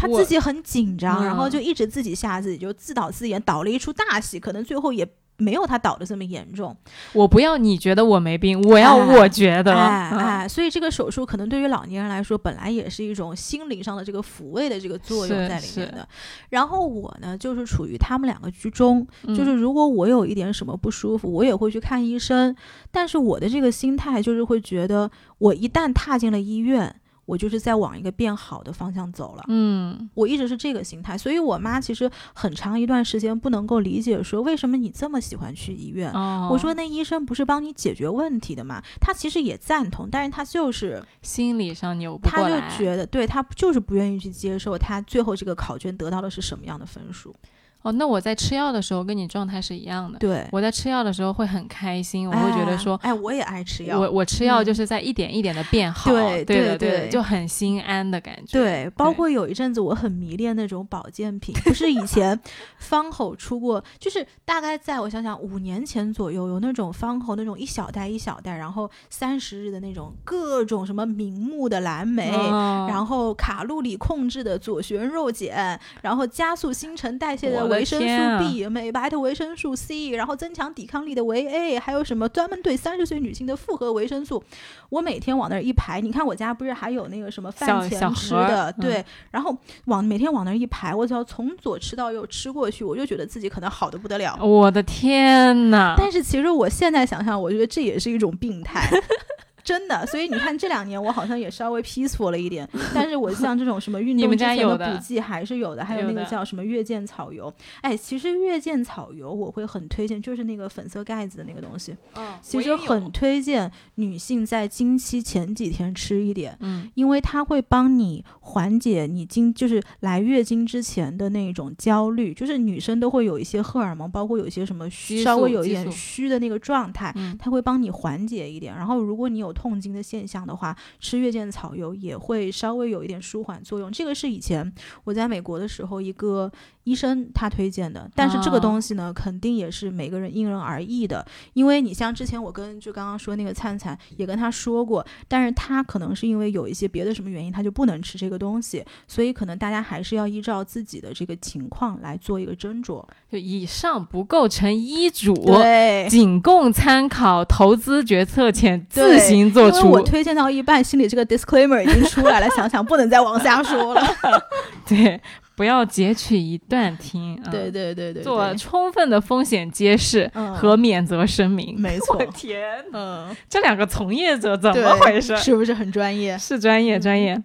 我她自己很紧张，然后嗯就一直自己吓自己，就自导自演，导了一出大戏，可能最后也没有他导的这么严重。我不要你觉得我没病，我要哎我觉得。哎嗯哎，所以这个手术可能对于老年人来说，本来也是一种心灵上的这个抚慰的这个作用在里面的。然后我呢，就是处于他们两个居中，嗯就是如果我有一点什么不舒服，我也会去看医生。但是我的这个心态就是会觉得，我一旦踏进了医院，我就是在往一个变好的方向走了。嗯我一直是这个心态，所以我妈其实很长一段时间不能够理解，说为什么你这么喜欢去医院。哦，我说那医生不是帮你解决问题的吗？他其实也赞同，但是他就是心理上扭不他就。觉得，对他就是不愿意去接受他最后这个考卷得到的是什么样的分数。哦，那我在吃药的时候跟你状态是一样的。对，我在吃药的时候会很开心，我会觉得说，哎，哎我也爱吃药。我我吃药嗯就是在一点一点的变好，对对对对就很心安的感觉。对，包括有一阵子我很迷恋那种保健品，不是以前 方口出过，就是大概在我想想五年前左右，有那种方口那种一小袋一小袋，然后三十日的那种各种什么明目的蓝莓，哦然后卡路里控制的左旋肉碱，然后加速新陈代谢的维生素 B、美白的维生素 C，然后增强抵抗力的维 A，还有什么专门对三十岁女性的复合维生素。我每天往那儿一排，你看我家不是还有那个什么饭前吃的，嗯对，然后往每天往那儿一排，我只要从左吃到右吃过去，我就觉得自己可能好的不得了。我的天呐！但是其实我现在想想，我觉得这也是一种病态。真的，所以你看这两年我好像也稍微 peaceful 了一点，但是我像这种什么运动之前的的。补剂还是有的，还有那个叫什么月见草油，哎，其实月见草油我会很推荐，就是那个粉色盖子的那个东西，嗯，其实很推荐女性在经期前几天吃一点，嗯。因为它会帮你缓解你经就是来月经之前的那种焦虑，就是女生都会有一些荷尔蒙，包括有一些什么虚稍微有一点虚的那个状态，嗯。它会帮你缓解一点。然后如果你有痛经的现象的话，吃月见草油也会稍微有一点舒缓作用。这个是以前我在美国的时候一个医生他推荐的，但是这个啊东西呢，肯定也是每个人因人而异的。因为你像之前我跟就刚刚说那个灿灿也跟他说过，但是他可能是因为有一些别的什么原因，他就不能吃这个东西，所以可能大家还是要依照自己的这个情况来做一个斟酌。就以上不构成医嘱，对。仅供参考，投资决策前自行做出因为我。推荐到一半，心里这个 disclaimer 已经出来了，想想不能再往下说了。对，不要截取一段听。嗯对对对对，做充分的风险揭示嗯和免责声明。没错我天，嗯，这两个从业者怎么回事？是不是很专业？是专业专业。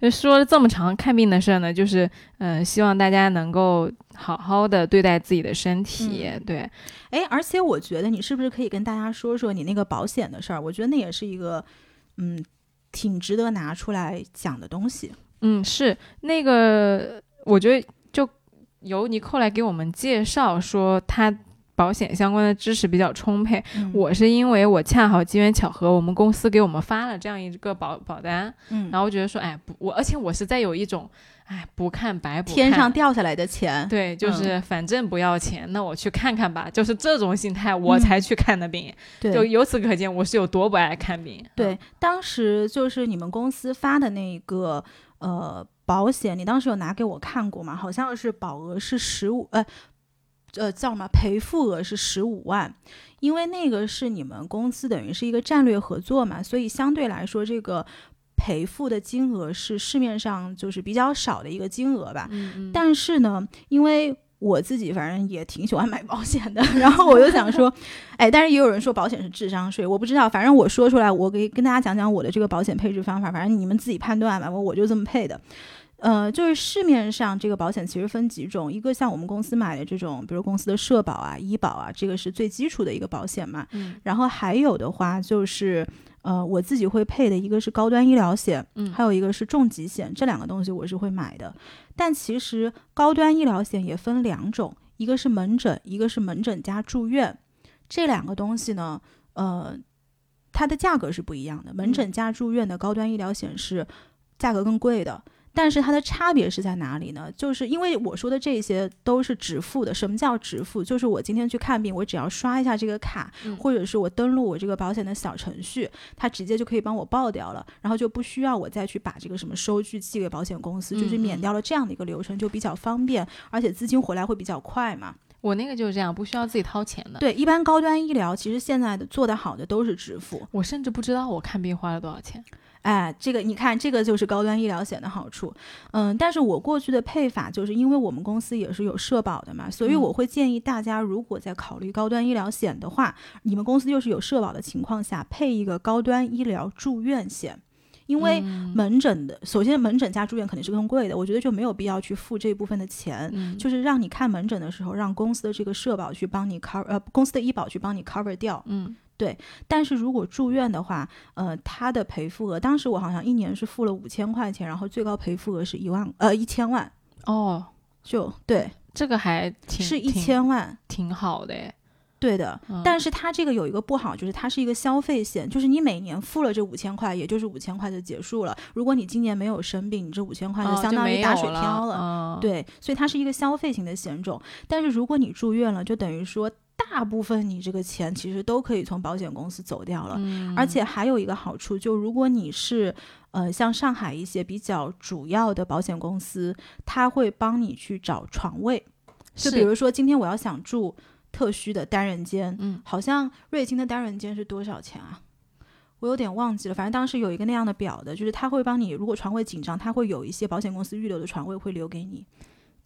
就说了这么长看病的事儿呢，就是嗯、呃希望大家能够好好的对待自己的身体。嗯对，哎，而且我觉得你是不是可以跟大家说说你那个保险的事儿？我觉得那也是一个嗯挺值得拿出来讲的东西。嗯，是那个，我觉得就由尼寇来给我们介绍说他保险相关的知识比较充沛。嗯我是因为我恰好机缘巧合，我们公司给我们发了这样一个保保单，嗯，然后觉得说，哎，不，我而且我是在有一种，哎，不看白不看，天上掉下来的钱，对，就嗯是反正不要钱，那我去看看吧，就是这种心态，我才去看的病。嗯对就由此可见，我是有多不爱看病。对，当时就是你们公司发的那个呃保险，你当时有拿给我看过吗？好像是保额是十五，呃呃叫什么赔付额是十五万，因为那个是你们公司等于是一个战略合作嘛，所以相对来说这个赔付的金额是市面上就是比较少的一个金额吧。嗯嗯，但是呢，因为我自己反正也挺喜欢买保险的，然后我就想说，哎，但是也有人说保险是智商税，我不知道，反正我说出来，我给跟大家讲讲我的这个保险配置方法，反正你们自己判断吧，我我就这么配的。呃，就是市面上这个保险其实分几种，一个像我们公司买的这种，比如公司的社保啊、医保啊，这个是最基础的一个保险嘛。嗯然后还有的话就是，呃，我自己会配的一个是高端医疗险，嗯还有一个是重疾险，这两个东西我是会买的。但其实高端医疗险也分两种，一个是门诊，一个是门诊加住院。这两个东西呢，呃，它的价格是不一样的，门诊加住院的高端医疗险是价格更贵的。但是它的差别是在哪里呢？就是因为我说的这些都是直付的。什么叫直付？就是我今天去看病，我只要刷一下这个卡，嗯或者是我登录我这个保险的小程序，它直接就可以帮我报掉了，然后就不需要我再去把这个什么收据寄给保险公司，就是嗯免掉了这样的一个流程，就比较方便，而且资金回来会比较快嘛。我那个就是这样，不需要自己掏钱的。对，一般高端医疗其实现在的做得好的都是直付。我甚至不知道我看病花了多少钱。哎，这个你看，这个就是高端医疗险的好处。嗯，但是我过去的配法就是因为我们公司也是有社保的嘛，所以嗯我会建议大家，如果在考虑高端医疗险的话，你们公司又是有社保的情况下，配一个高端医疗住院险。因为嗯门诊的，首先门诊加住院肯定是更贵的，我觉得就没有必要去付这部分的钱。嗯，就是让你看门诊的时候，让公司的这个社保去帮你 cover，呃，公司的医保去帮你 cover 掉。嗯但是如果住院的话，呃，它的赔付额，当时我好像一年是付了五千块钱，然后最高赔付额是一万，呃，一千万，哦，就对，这个还挺是一千万，挺好的诶。对的。嗯但是它这个有一个不好，就是它是一个消费险，就是你每年付了这五千块，也就是五千块就结束了。如果你今年没有生病，你这五千块就相当于打水漂了。嗯，对，所以它是一个消费型的险种。但是如果你住院了，就等于说大部分你这个钱其实都可以从保险公司走掉了。嗯，而且还有一个好处，就如果你是呃像上海一些比较主要的保险公司，它会帮你去找床位。就比如说今天我要想住特需的单人间，嗯好像瑞金的单人间是多少钱啊？我有点忘记了，反正当时有一个那样的表的，就是他会帮你，如果床位紧张，他会有一些保险公司预留的床位会留给你。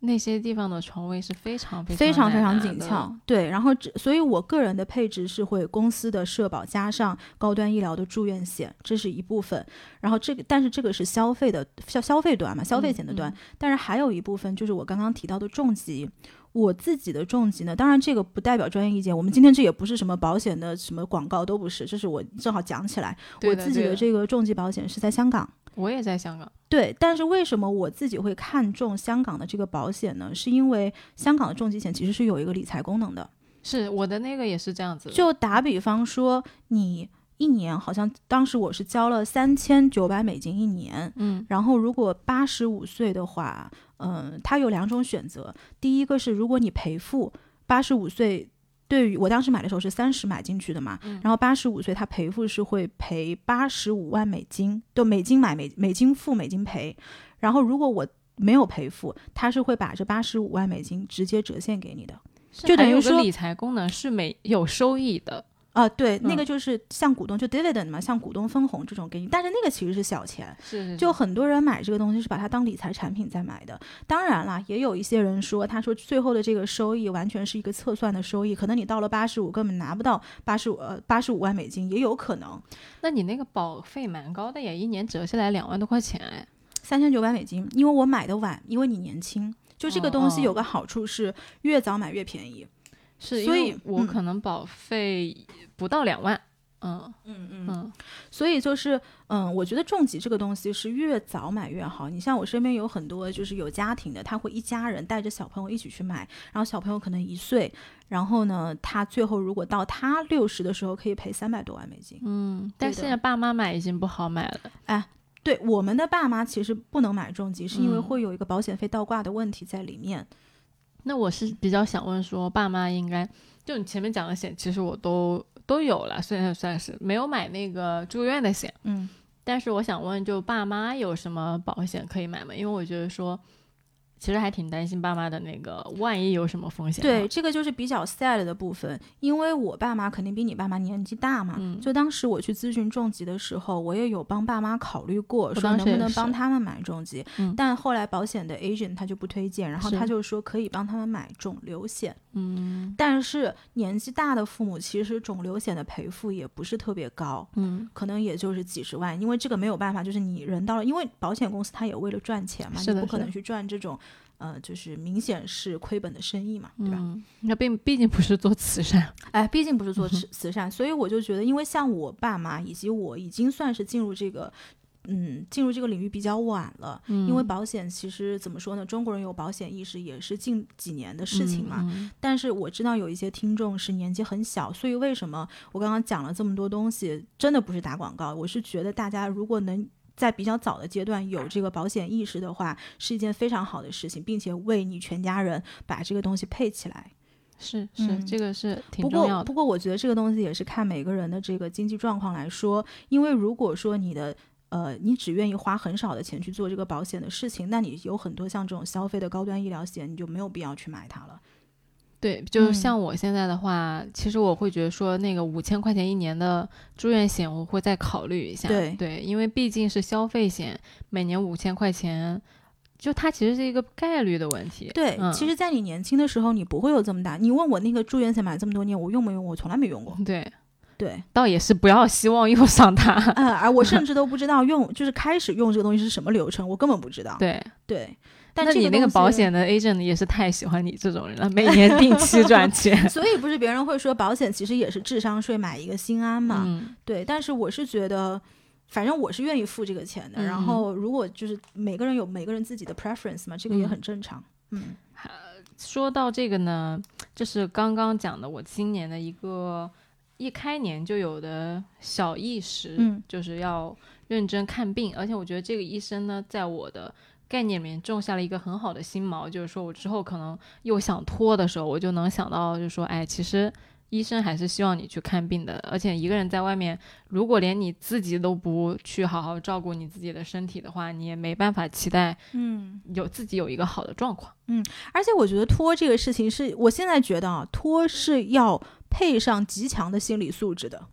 那些地方的床位是非常非非常非常紧俏。对，然后这所以我个人的配置是会公司的社保加上高端医疗的住院险，这是一部分。然后这个，但是这个是消费的消消费端嘛，消费险的端。嗯但是还有一部分就是我刚刚提到的重疾。我自己的重疾呢，当然这个不代表专业意见，我们今天这也不是什么保险的什么广告，都不是，这是我正好讲起来，对我自己的这个重疾保险是在香港。我也在香港。对，但是为什么我自己会看中香港的这个保险呢？是因为香港的重疾险其实是有一个理财功能的。是我的那个也是这样子，就打比方说，你一年好像当时我是交了三千九百美金一年，嗯然后如果八十五岁的话，嗯，它有两种选择。第一个是如果你赔付八十五岁。对于我当时买的时候是三十买进去的嘛，嗯然后八十五岁他赔付是会赔八十五万美金，就美金买美美金付美金赔，然后如果我没有赔付，他是会把这八十五万美金直接折现给你的。就等于说理财功能是没有收益的。啊，对，那嗯个就是像股东就 dividend 嘛，像股东分红这种给你，但是那个其实是小钱，是是就很多人买这个东西是把它当理财产品在买的。当然啦，也有一些人说，他说最后的这个收益完全是一个测算的收益，可能你到了八十五根本拿不到八十五呃八十五万美金，也有可能那你那个保费蛮高的呀，一年折下来两万多块钱哎。三千九百美金，因为我买的晚，因为你年轻。就这个东西哦有个好处是，越早买越便宜。是，所以我嗯可能保费不到两万。嗯嗯嗯嗯所以就是，嗯，我觉得重疾这个东西是越早买越好。你像我身边有很多就是有家庭的，他会一家人带着小朋友一起去买，然后小朋友可能一岁，然后呢，他最后如果到他六十的时候可以赔三百多万美金。嗯，但现在爸妈买已经不好买了。哎对我们的爸妈其实不能买重疾，是因为嗯会有一个保险费倒挂的问题在里面。那我是比较想问说，爸妈应该就你前面讲的险，其实我都都有了，虽然算是没有买那个住院的险，嗯，但是我想问，就爸妈有什么保险可以买吗？因为我觉得说，其实还挺担心爸妈的那个万一有什么风险。对，，这个就是比较 sad 的部分，因为我爸妈肯定比你爸妈年纪大嘛。嗯就当时我去咨询重疾的时候，我也有帮爸妈考虑过，说能不能帮他们买重疾。嗯但后来保险的 agent 他就不推荐，然后他就说可以帮他们买肿瘤险。嗯但是年纪大的父母其实肿瘤险的赔付也不是特别高。嗯，可能也就是几十万，因为这个没有办法，就是你人到了，因为保险公司他也为了赚钱嘛，是的是的你不可能去赚这种，呃，就是明显是亏本的生意嘛，对吧？嗯，那并毕竟不是做慈善。哎，毕竟不是做 慈慈善，所以我就觉得，因为像我爸妈以及我已经算是进入这个嗯，进入这个领域比较晚了，嗯因为保险其实怎么说呢，中国人有保险意识也是近几年的事情嘛。嗯但是我知道有一些听众是年纪很小，所以为什么我刚刚讲了这么多东西，真的不是打广告，我是觉得大家如果能。在比较早的阶段有这个保险意识的话，是一件非常好的事情，并且为你全家人把这个东西配起来。是是，嗯这个是挺不过，重要的不。过我觉得这个东西也是看每个人的这个经济状况来说，因为如果说你的呃，你只愿意花很少的钱去做这个保险的事情，那你有很多像这种消费的高端医疗险，你就没有必要去买它了。对，就嗯像我现在的话，其实我会觉得说，那个五千块钱一年的住院险，我会再考虑一下。对因为毕竟是消费险，每年五千块钱，就它其实是一个概率的问题。对，嗯其实，在你年轻的时候，你不会有这么大。你问我那个住院险买这么多年，我用没用？我从来没用过。对，对，倒也是不要希望用上它。嗯，而我甚 至都不知道用，就是开始用这个东西是什么流程，我根本不知道。对，对，但那你那个保险的 agent 也是太喜欢你这种人了，每年定期 赚钱。所以不是别人会说保险其实也是智商税，买一个心安嘛。嗯，对，但是我是觉得，反正我是愿意付这个钱的。嗯然后，如果就是每个人有每个人自己的 preference 嘛，这个也嗯很正常。嗯说到这个呢，就是刚刚讲的，我今年的一个一开年就有的小意识，嗯就是要认真看病，而且我觉得这个医生呢，在我的概念里面种下了一个很好的心锚，就是说我之后可能又想拖的时候，我就能想到，就是说，哎，其实。医生还是希望你去看病的，而且一个人在外面，如果连你自己都不去好好照顾你自己的身体的话，你也没办法期待嗯，有自己有一个好的状况。嗯而且我觉得拖这个事情是，我现在觉得啊，拖是要配上极强的心理素质的。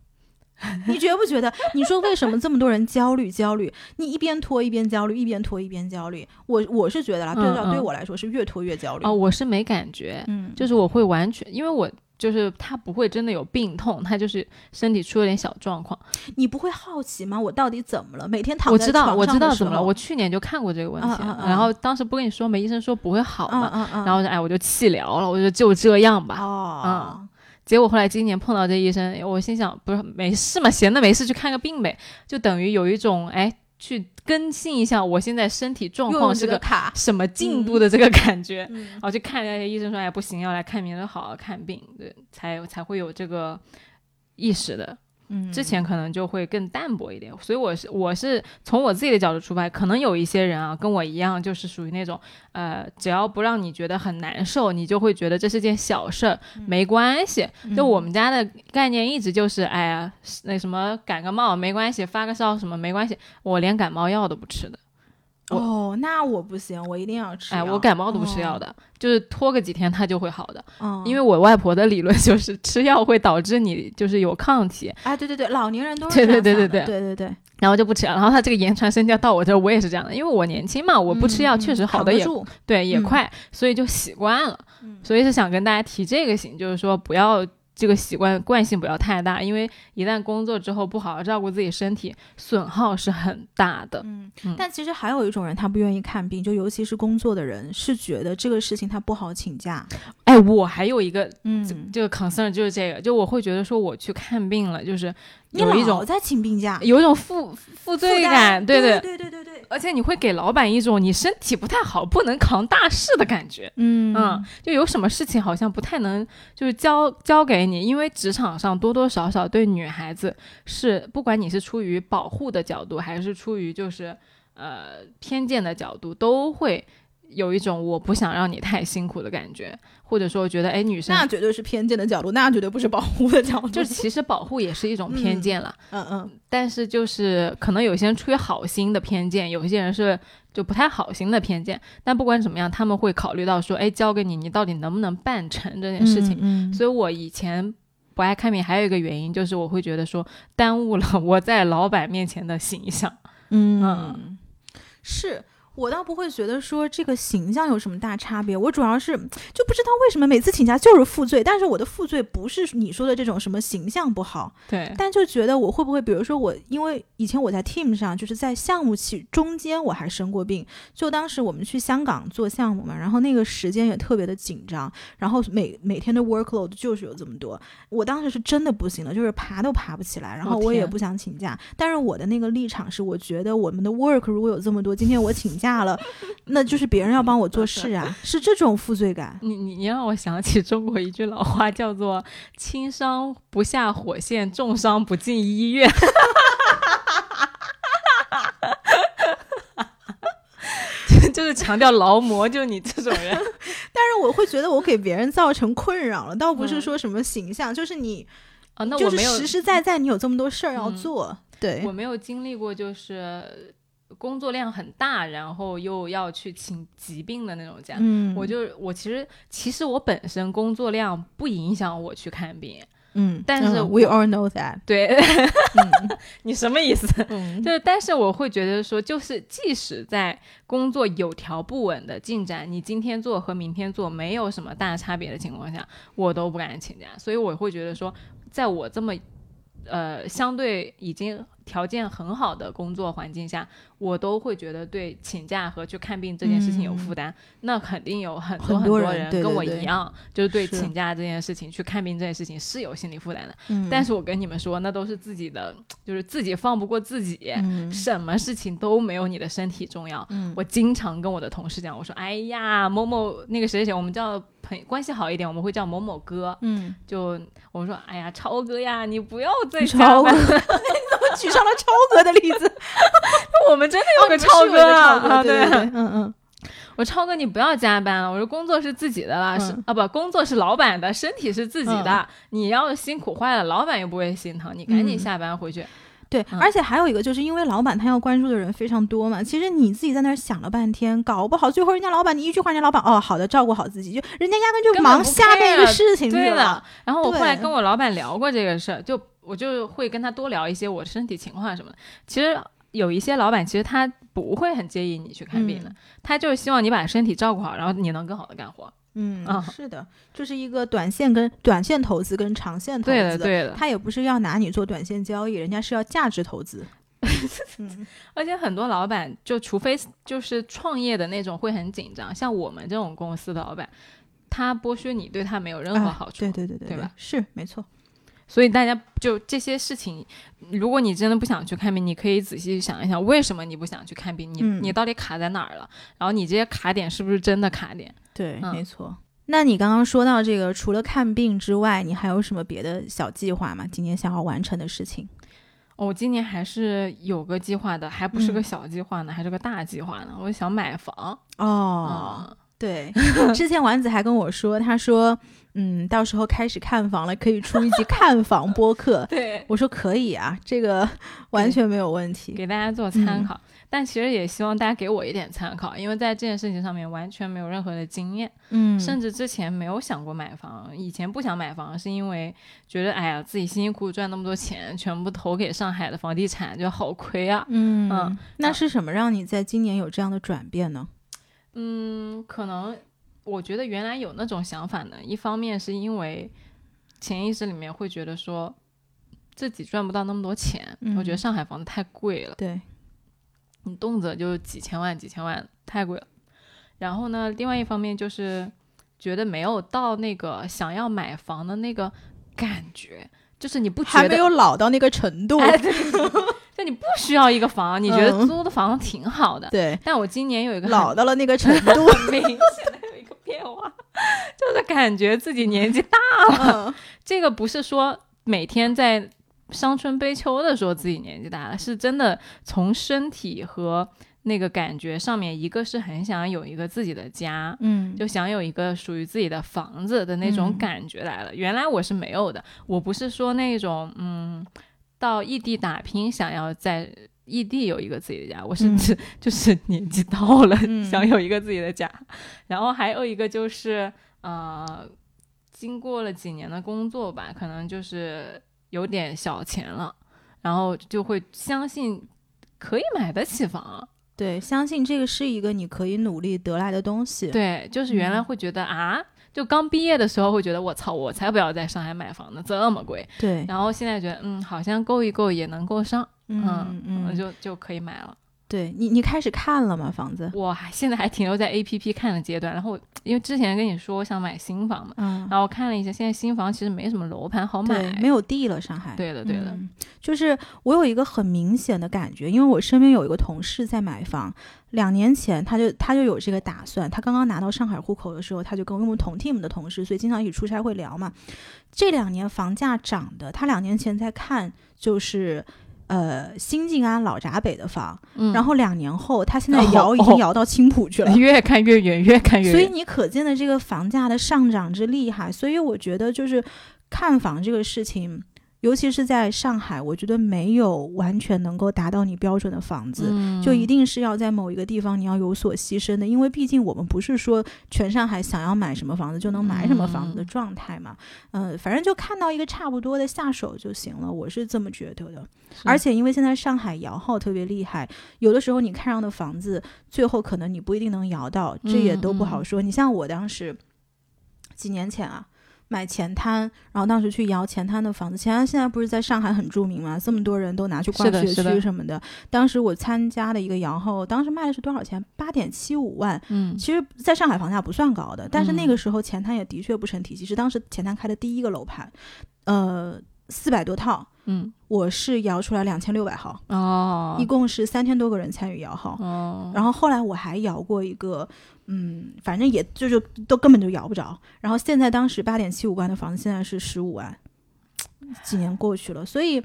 你觉不觉得？你说为什么这么多人焦虑？焦虑，你一边拖一边焦虑，一边拖一边焦虑。我我是觉得啦，对嗯嗯对我来说是越拖越焦虑。哦，我是没感觉，嗯，就是我会完全，因为我就是他不会真的有病痛，他就是身体出了点小状况。你不会好奇吗？我到底怎么了？每天躺在我知道，我知道怎么了。我去年就看过这个问题，嗯嗯嗯然后当时不跟你说吗？医生说不会好嘛，嗯嗯嗯，然后我就哎我就气疗了，我就就这样吧。哦，结果后来今年碰到这医生，我心想不是没事嘛，闲的没事去看个病呗，就等于有一种哎去更新一下我现在身体状况是个这个卡，什么进度的这个感觉。嗯然后去看一下医生说，哎，不行，要来看病，人好好看病，对，才才会有这个意识的。嗯，之前可能就会更淡薄一点，所以我是我是从我自己的角度出发，可能有一些人啊跟我一样，就是属于那种呃，只要不让你觉得很难受，你就会觉得这是件小事儿，没关系。就我们家的概念一直就是，哎呀，那什么感个冒没关系，发个烧什么没关系，我连感冒药都不吃的。我哦，那我不行，我一定要吃哎，药。我感冒都不吃药的，就是拖个几天它就会好的。哦，因为我外婆的理论就是 吃药会导致你就是有抗体，哎，对对对，老年人都是对这样的对对对对对对，然后就不吃了。然后他这个言传身教到我这儿，我也是这样的，因为我年轻嘛，我不吃药嗯确实好的也、对也嗯快，所以就习惯了。嗯所以是想跟大家提这个醒，就是说不要这个习惯惯性不要太大，因为一旦工作之后不好好照顾自己身体，损耗是很大的。嗯嗯，但其实还有一种人，他不愿意看病，就尤其是工作的人，是觉得这个事情他不好请假。哎，我还有一个嗯，这个 concern 就是这个，就我会觉得说我去看病了，就是你有一种老在请病假，有一种负负罪感，对。对对对对对，而且你会给老板一种你身体不太好，不能扛大事的感觉。嗯。嗯，就有什么事情好像不太能就是交交给你，因为职场上多多少少对女孩子是，不管你是出于保护的角度，还是出于就是呃偏见的角度，都会有一种我不想让你太辛苦的感觉，或者说觉得哎女生那绝对是偏见的角度，那绝对不是保护的角度。就其实保护也是一种偏见了。嗯嗯但是就是可能有些人出于好心的偏见，有些人是就不太好心的偏见。但不管怎么样，他们会考虑到说，哎，交给你，你到底能不能办成这件事情？嗯，所以我以前不爱看病，还有一个原因就是我会觉得说，耽误了我在老板面前的形象。嗯是。我倒不会觉得说这个形象有什么大差别，我主要是就不知道为什么每次请假就是负罪，但是我的负罪不是你说的这种什么形象不好，对，但就觉得我会不会，比如说我，因为以前我在 team 上，就是在项目期中间我还生过病，就当时我们去香港做项目嘛，然后那个时间也特别的紧张，然后每每天的 workload 就是有这么多，我当时是真的不行了，就是爬都爬不起来，然后我也不想请假，但是我的那个立场是，我觉得我们的 work 如果有这么多，今天我请假了，那就是别人要帮我做事啊，是这种负罪感。你你你让我想起中国一句老话，叫做“轻伤不下火线，重伤不进医院”。就是强调劳模，就是你这种人。但是我会觉得我给别人造成困扰了，倒不是说什么形象，就是你啊，那我没有实实在在你有这么多事儿要做。对我没有经历过，就是工作量很大，然后又要去请疾病的那种假。嗯，我就我其实其实我本身工作量不影响我去看病。嗯，但是 we all know that。对，嗯 你什么意思？就是，但是我会觉得说，就是即使在工作有条不紊的进展，你今天做和明天做没有什么大差别的情况下，我都不敢请假。所以我会觉得说，在我这么。呃，相对已经条件很好的工作环境下，我都会觉得对请假和去看病这件事情有负担。那肯定有很多很多人跟我一样，就是对请假这件事情、去看病这件事情是有心理负担的。但是我跟你们说，那都是自己的，就是自己放不过自己。什么事情都没有你的身体重要。我经常跟我的同事讲，我说：“哎呀，某某那个谁谁谁，我们叫。”朋关系好一点，我们会叫某某哥。嗯，就我们说，哎呀，超哥呀，你不要再超哥，你怎么举上了超哥的例子？我们真的有个超哥啊！对，嗯嗯，我超哥，你不要加班了。我说工作是自己的了，是啊，不，工作是老板的，身体是自己的。你要辛苦坏了，老板又不会心疼，你赶紧下班回去。对，而且还有一个，就是因为老板他要关注的人非常多嘛。其实你自己在那儿想了半天，搞不好最后人家老板你一句话，人家老板哦，好的，照顾好自己，就人家压根就忙下面一个事情去了。然后我后来跟我老板聊过这个事儿，就我就会跟他多聊一些我身体情况什么的。其实有一些老板，其实他不会很介意你去看病的，他就是希望你把身体照顾好，然后你能更好的干活。嗯是的，就是一个短线跟短线投资跟长线投资，对的对的，他也不是要拿你做短线交易，人家是要价值投资。而且很多老板就除非就是创业的那种会很紧张，像我们这种公司的老板，他剥削你对他没有任何好处，对对对对，对吧？是没错。所以大家就这些事情，如果你真的不想去看病，你可以仔细想一想，为什么你不想去看病？你你到底卡在哪儿了？然后你这些卡点是不是真的卡点？对，没错。那你刚刚说到这个，除了看病之外，你还有什么别的小计划吗？今年想要完成的事情？哦我今年还是有个计划的，还不是个小计划呢，还是个大计划呢。我想买房。哦，对，之前丸子还跟我说，他说。嗯，到时候开始看房了，可以出一集看房播客。对，我说可以啊，这个 完全没有问题，给大家做参考。但其实也希望大家给我一点参考，因为在这件事情上面完全没有任何的经验。嗯，甚至之前没有想过买房，以前不想买房是因为觉得，哎呀，自己辛辛苦苦赚那么多钱，全部投给上海的房地产就好亏啊。嗯嗯，那是什么让你在今年有这样的转变呢？嗯，可能。我觉得原来有那种想法呢，一方面是因为潜意识里面会觉得说自己赚不到那么多钱，我觉得上海房子太贵了，对，你动辄就几千万、几千万，太贵了。然后呢，另外一方面就是觉得没有到那个想要买房的那个感觉，就是你不还没有老到那个程度，就你不需要一个房，你觉得租的房子挺好的，对。但我今年有一个老到了那个程度，明显。变化 就是感觉自己年纪大 了，这个不是说每天在伤春悲秋的时候自己年纪大了，是真的从身体和那个感觉上面，一个是很想有一个自己的家，嗯，就想有一个属于自己的房子的那种感觉来了。原来我是没有的，我不是说那种嗯，到异地打拼想要在。异地有一个自己的家，我甚至就是年纪到了，想有一个自己的家。然后还有一个就是，呃，经过了几年的工作吧，可能就是有点小钱了，然后就会相信可以买得起房。对，相信这个是一个你可以努力得来的东西。对，就是原来嗯会觉得、啊，就刚毕业的时候会觉得我操，我才不要在上海买房呢，这么贵。对，然后现在觉得嗯，好像够一够也能够上，嗯嗯，就就可以买了。对你你开始看了吗？房子？我还现在还停留在 A P P 看的阶段，然后因为之前跟你说我想买新房嘛，嗯，然后我看了一下，现在新房其实没什么楼盘好买，，没有地了，上海。对的对的，嗯就是我有一个很明显的感觉，因为我身边有一个同事在买房，两年前他就他就有这个打算，他刚刚拿到上海户口的时候，他就跟我们同 team 的同事，所以经常一起出差会聊嘛。这两年房价涨的，他两年前在看就是。呃，新静安老闸北的房，嗯，然后两年后，他现在哦摇 已经哦摇到青浦去了，越看越远，越看越远。所以你可见的这个房价的上涨之厉害，所以我觉得就是看房这个事情，尤其是在上海，我觉得没有完全能够达到你标准的房子。嗯就一定是要在某一个地方你要有所牺牲的，因为毕竟我们不是说全上海想要买什么房子就能买什么房子的状态嘛。嗯、反正就看到一个差不多的下手就行了，我是这么觉得的。而且因为现在上海摇号特别厉害，有的时候你看上的房子，最后可能你不一定能摇到，这也都不好说。你像我当时几年前啊。买前滩，然后当时去摇前滩的房子。前滩现在不是在上海很著名吗？这么多人都拿去挂学区什么的。当时我参加的一个摇后，当时卖的是多少钱？八点七五万。嗯其实，在上海房价不算高的，但是那嗯个时候前滩也的确不成体系，是当时前滩开的第一个楼盘，呃，四百多套，嗯我是摇出来两千六百号。哦一共是三千多个人参与摇号。哦，然后后来我还摇过一个，嗯，反正也就是都根本就摇不着。然后现在当时八点七五万的房子，现在是十五万，几年过去了，所以，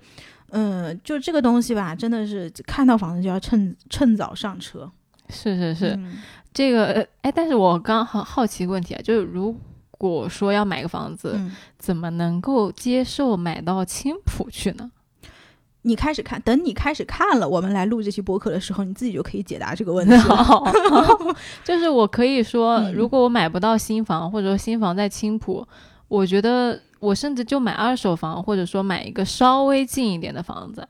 嗯，就这个东西吧，真的是看到房子就要趁趁早上车。是是是，嗯这个呃哎，但是我刚好好奇一个问题啊，就是如果说要买个房子，嗯，怎么能够接受买到青浦去呢？你开始看，等你开始看了，我们来录这期播客的时候，你自己就可以解答这个问题了。就是我可以说，嗯如果我买不到新房，或者说新房在青浦，我觉得我甚至就买二手房，或者说买一个稍微近一点的房子。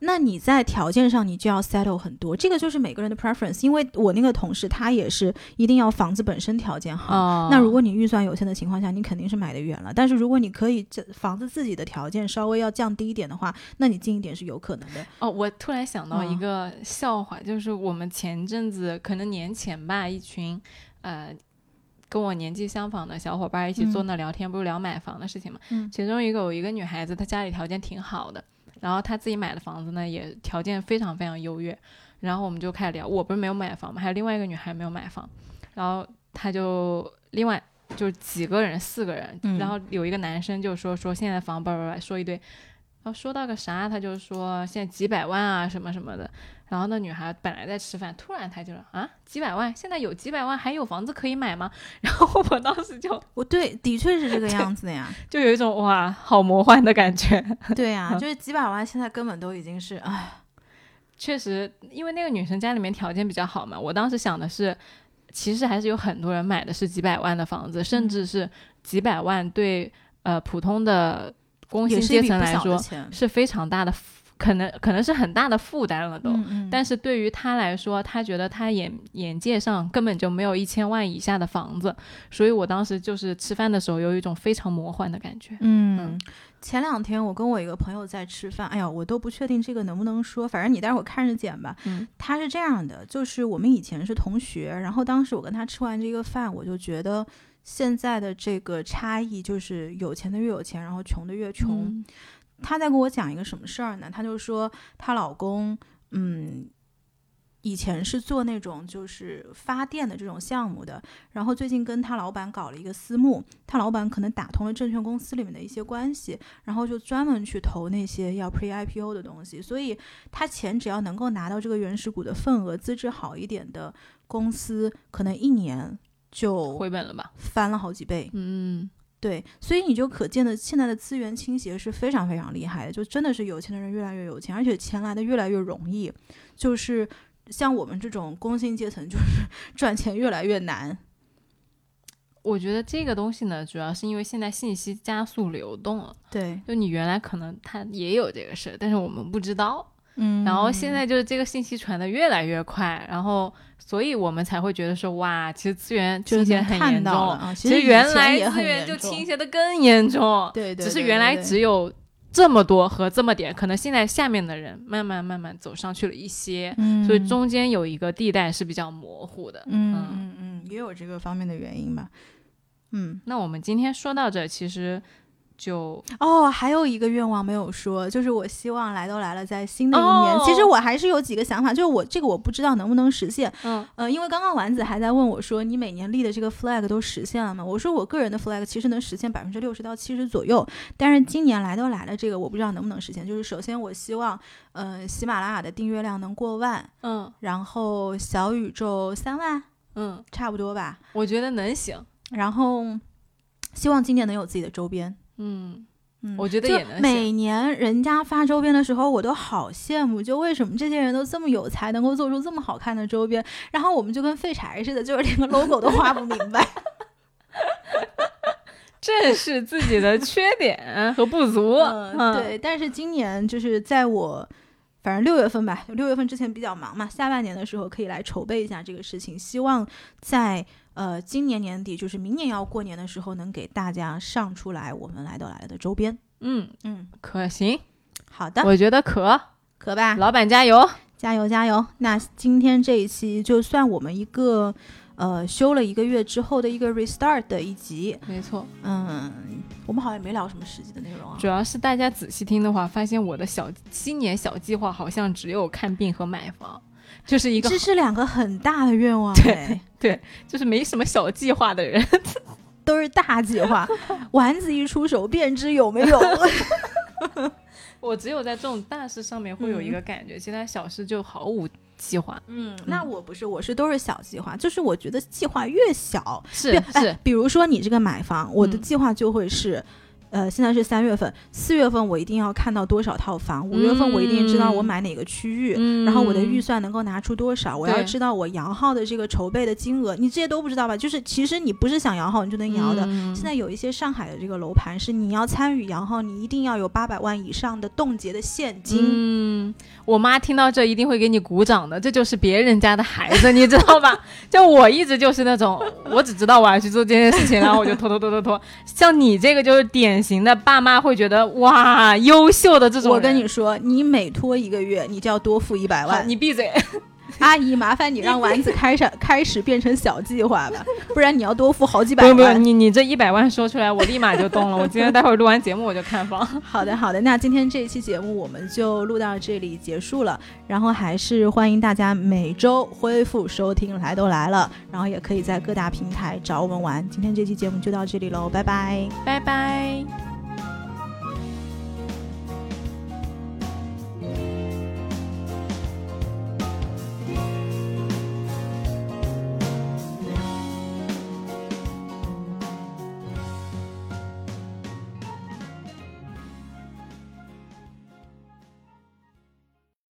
那你在条件上你就要 settle 很多，这个就是每个人的 preference。因为我那个同事他也是一定要房子本身条件好，哦，那如果你预算有限的情况下，你肯定是买的远了。但是如果你可以这房子自己的条件稍微要降低一点的话，那你近一点是有可能的。哦，我突然想到一嗯个笑话，就是我们前阵子可能年前吧，一群呃跟我年纪相仿的小伙伴一起坐嗯那聊天，不是聊买房的事情嘛。嗯其中一个有一个女孩子，她家里条件挺好的，然后他自己买的房子呢也条件非常非常优越。然后我们就开始聊，我不是没有买房嘛，还有另外一个女孩没有买房，然后他就另外就几个人，四个人，嗯然后有一个男生就说说现在房叭叭叭说一堆，然后说到个啥，他就说现在几百万啊什么什么的。然后那女孩本来在吃饭，突然她就说啊几百万，现在有几百万还有房子可以买吗？然后我当时就我对，的确是这个样子的呀。就有一种哇好魔幻的感觉。对呀、就是几百万，现在根本都已经是哎，确实，因为那个女生家里面条件比较好嘛，我当时想的是，其实还是有很多人买的是几百万的房子，甚至是几百万对呃普通的工薪阶层来说钱。是非常大的负，可能可能是很大的负担了都。嗯嗯，但是对于他来说，他觉得他眼眼界上根本就没有一千万以下的房子，所以我当时就是吃饭的时候有一种非常魔幻的感觉。嗯，前两天我跟我一个朋友在吃饭，哎呀，我都不确定这个能不能说，反正你待会儿看着剪吧。嗯，他是这样的，就是我们以前是同学，然后当时我跟他吃完这个饭，我就觉得现在的这个差异就是有钱的越有钱，然后穷的越穷。嗯她在跟我讲一个什么事儿呢？她就说她老公，嗯，以前是做那种就是发电的这种项目的，然后最近跟她老板搞了一个私募，她老板可能打通了证券公司里面的一些关系，然后就专门去投那些要 pre IPO 的东西，所以她钱只要能够拿到这个原始股的份额，资质好一点的公司，可能一年就回本了吧？翻了好几倍。嗯，对，所以你就可见的现在的资源倾斜是非常非常厉害的，就真的是有钱的人越来越有钱，而且钱来的越来越容易，就是像我们这种工薪阶层，就是 赚钱越来越难。我觉得这个东西呢，主要是因为现在信息加速流动了。对，就你原来可能他也有这个事儿，但是我们不知道。嗯，然后现在就是这个信息传的越来越快，然后所以我们才会觉得说，哇，其实资源就是倾斜很严重。了啊，其实原来资源就倾斜的更严重，对对，只是原来只有这么多和这么点，可能现在下面的人慢慢慢慢走上去了一些，嗯，所以中间有一个地带是比较模糊的。嗯嗯嗯，也有这个方面的原因吧。嗯，那我们今天说到这，其实就哦，还有一个愿望没有说，就是我希望来都来了，在新的一年，哦其实我还是有几个想法，就是我这个我不知道能不能实现。嗯呃，因为刚刚丸子还在问我说，你每年立的这个 flag 都实现了吗？我说我个人的 flag 其实能实现百分之六十到七十左右，但是今年来都来了，这个我不知道能不能实现。就是首先我希望，呃，喜马拉雅的订阅量能过万，嗯然后小宇宙三万，嗯，差不多吧。我觉得能行。然后希望今年能有自己的周边。嗯，嗯，我觉得也能。每年人家发周边的时候，我都好羡慕，就为什么这些人都这么有才，能够做出这么好看的周边？然后我们就跟废柴似的，就是连个 logo 都画不明白。正视自己的缺点和不足。嗯，对。但是今年就是在我。反正六月份吧，六月份之前比较忙嘛，下半年的时候可以来筹备一下这个事情，希望在呃今年年底，就是明年要过年的时候，能给大家上出来我们来都来了的周边。嗯，嗯，可行，好的，我觉得可。可吧，老板加油！加油加油！那今天这一期就算我们一个呃休了一个月之后的一个 restart 的一集，没错，嗯，我们好像也没聊什么实际的内容啊主。要是大家仔细听的话，发现我的小新年小计划好像只有看病和买房，就是一个这是两个很大的愿望，对对，就是没什么小计划的人。都是大计划。丸子一出手，便知有没有。我只有在这种大事上面会有一个感觉，其他小事就毫无计划。嗯，那我不是，我是都是小计划，就是我觉得计划越小，是比哎是，比如说你这个买房，我的嗯计划就会是。呃，现在是三月份，四月份我一定要看到多少套房，五月份我一定知道我买哪个区域，嗯然后我的预算能够拿出多少，我要知道我摇号的这个筹备的金额，你这些都不知道吧？就是其实你不是想摇号你就能摇的。嗯现在有一些上海的这个楼盘是你要参与摇号，你一定要有八百万以上的冻结的现金。嗯，我妈听到这一定会给你鼓掌的，这就是别人家的孩子，你知道吧？就我一直就是那种，我只知道我要去做这件事情，然后我就拖拖拖拖拖。像你这个就是典型的爸妈会觉得哇优秀的这种。我跟你说，你每拖一个月，你就要多付一百，万。你闭嘴。阿姨，麻烦你让丸子开始 开始变成小计划吧，不然你要多付好几百万不不，万。你你这一百万说出来，我立马就动了。我今天待会儿录完节目我就看房。好的，好的，那今天这一期节目我们就录到这里结束了。然后还是欢迎大家每周恢复收听，来都来了，然后也可以在各大平台找我们玩。今天这期节目就到这里喽，拜拜。拜拜。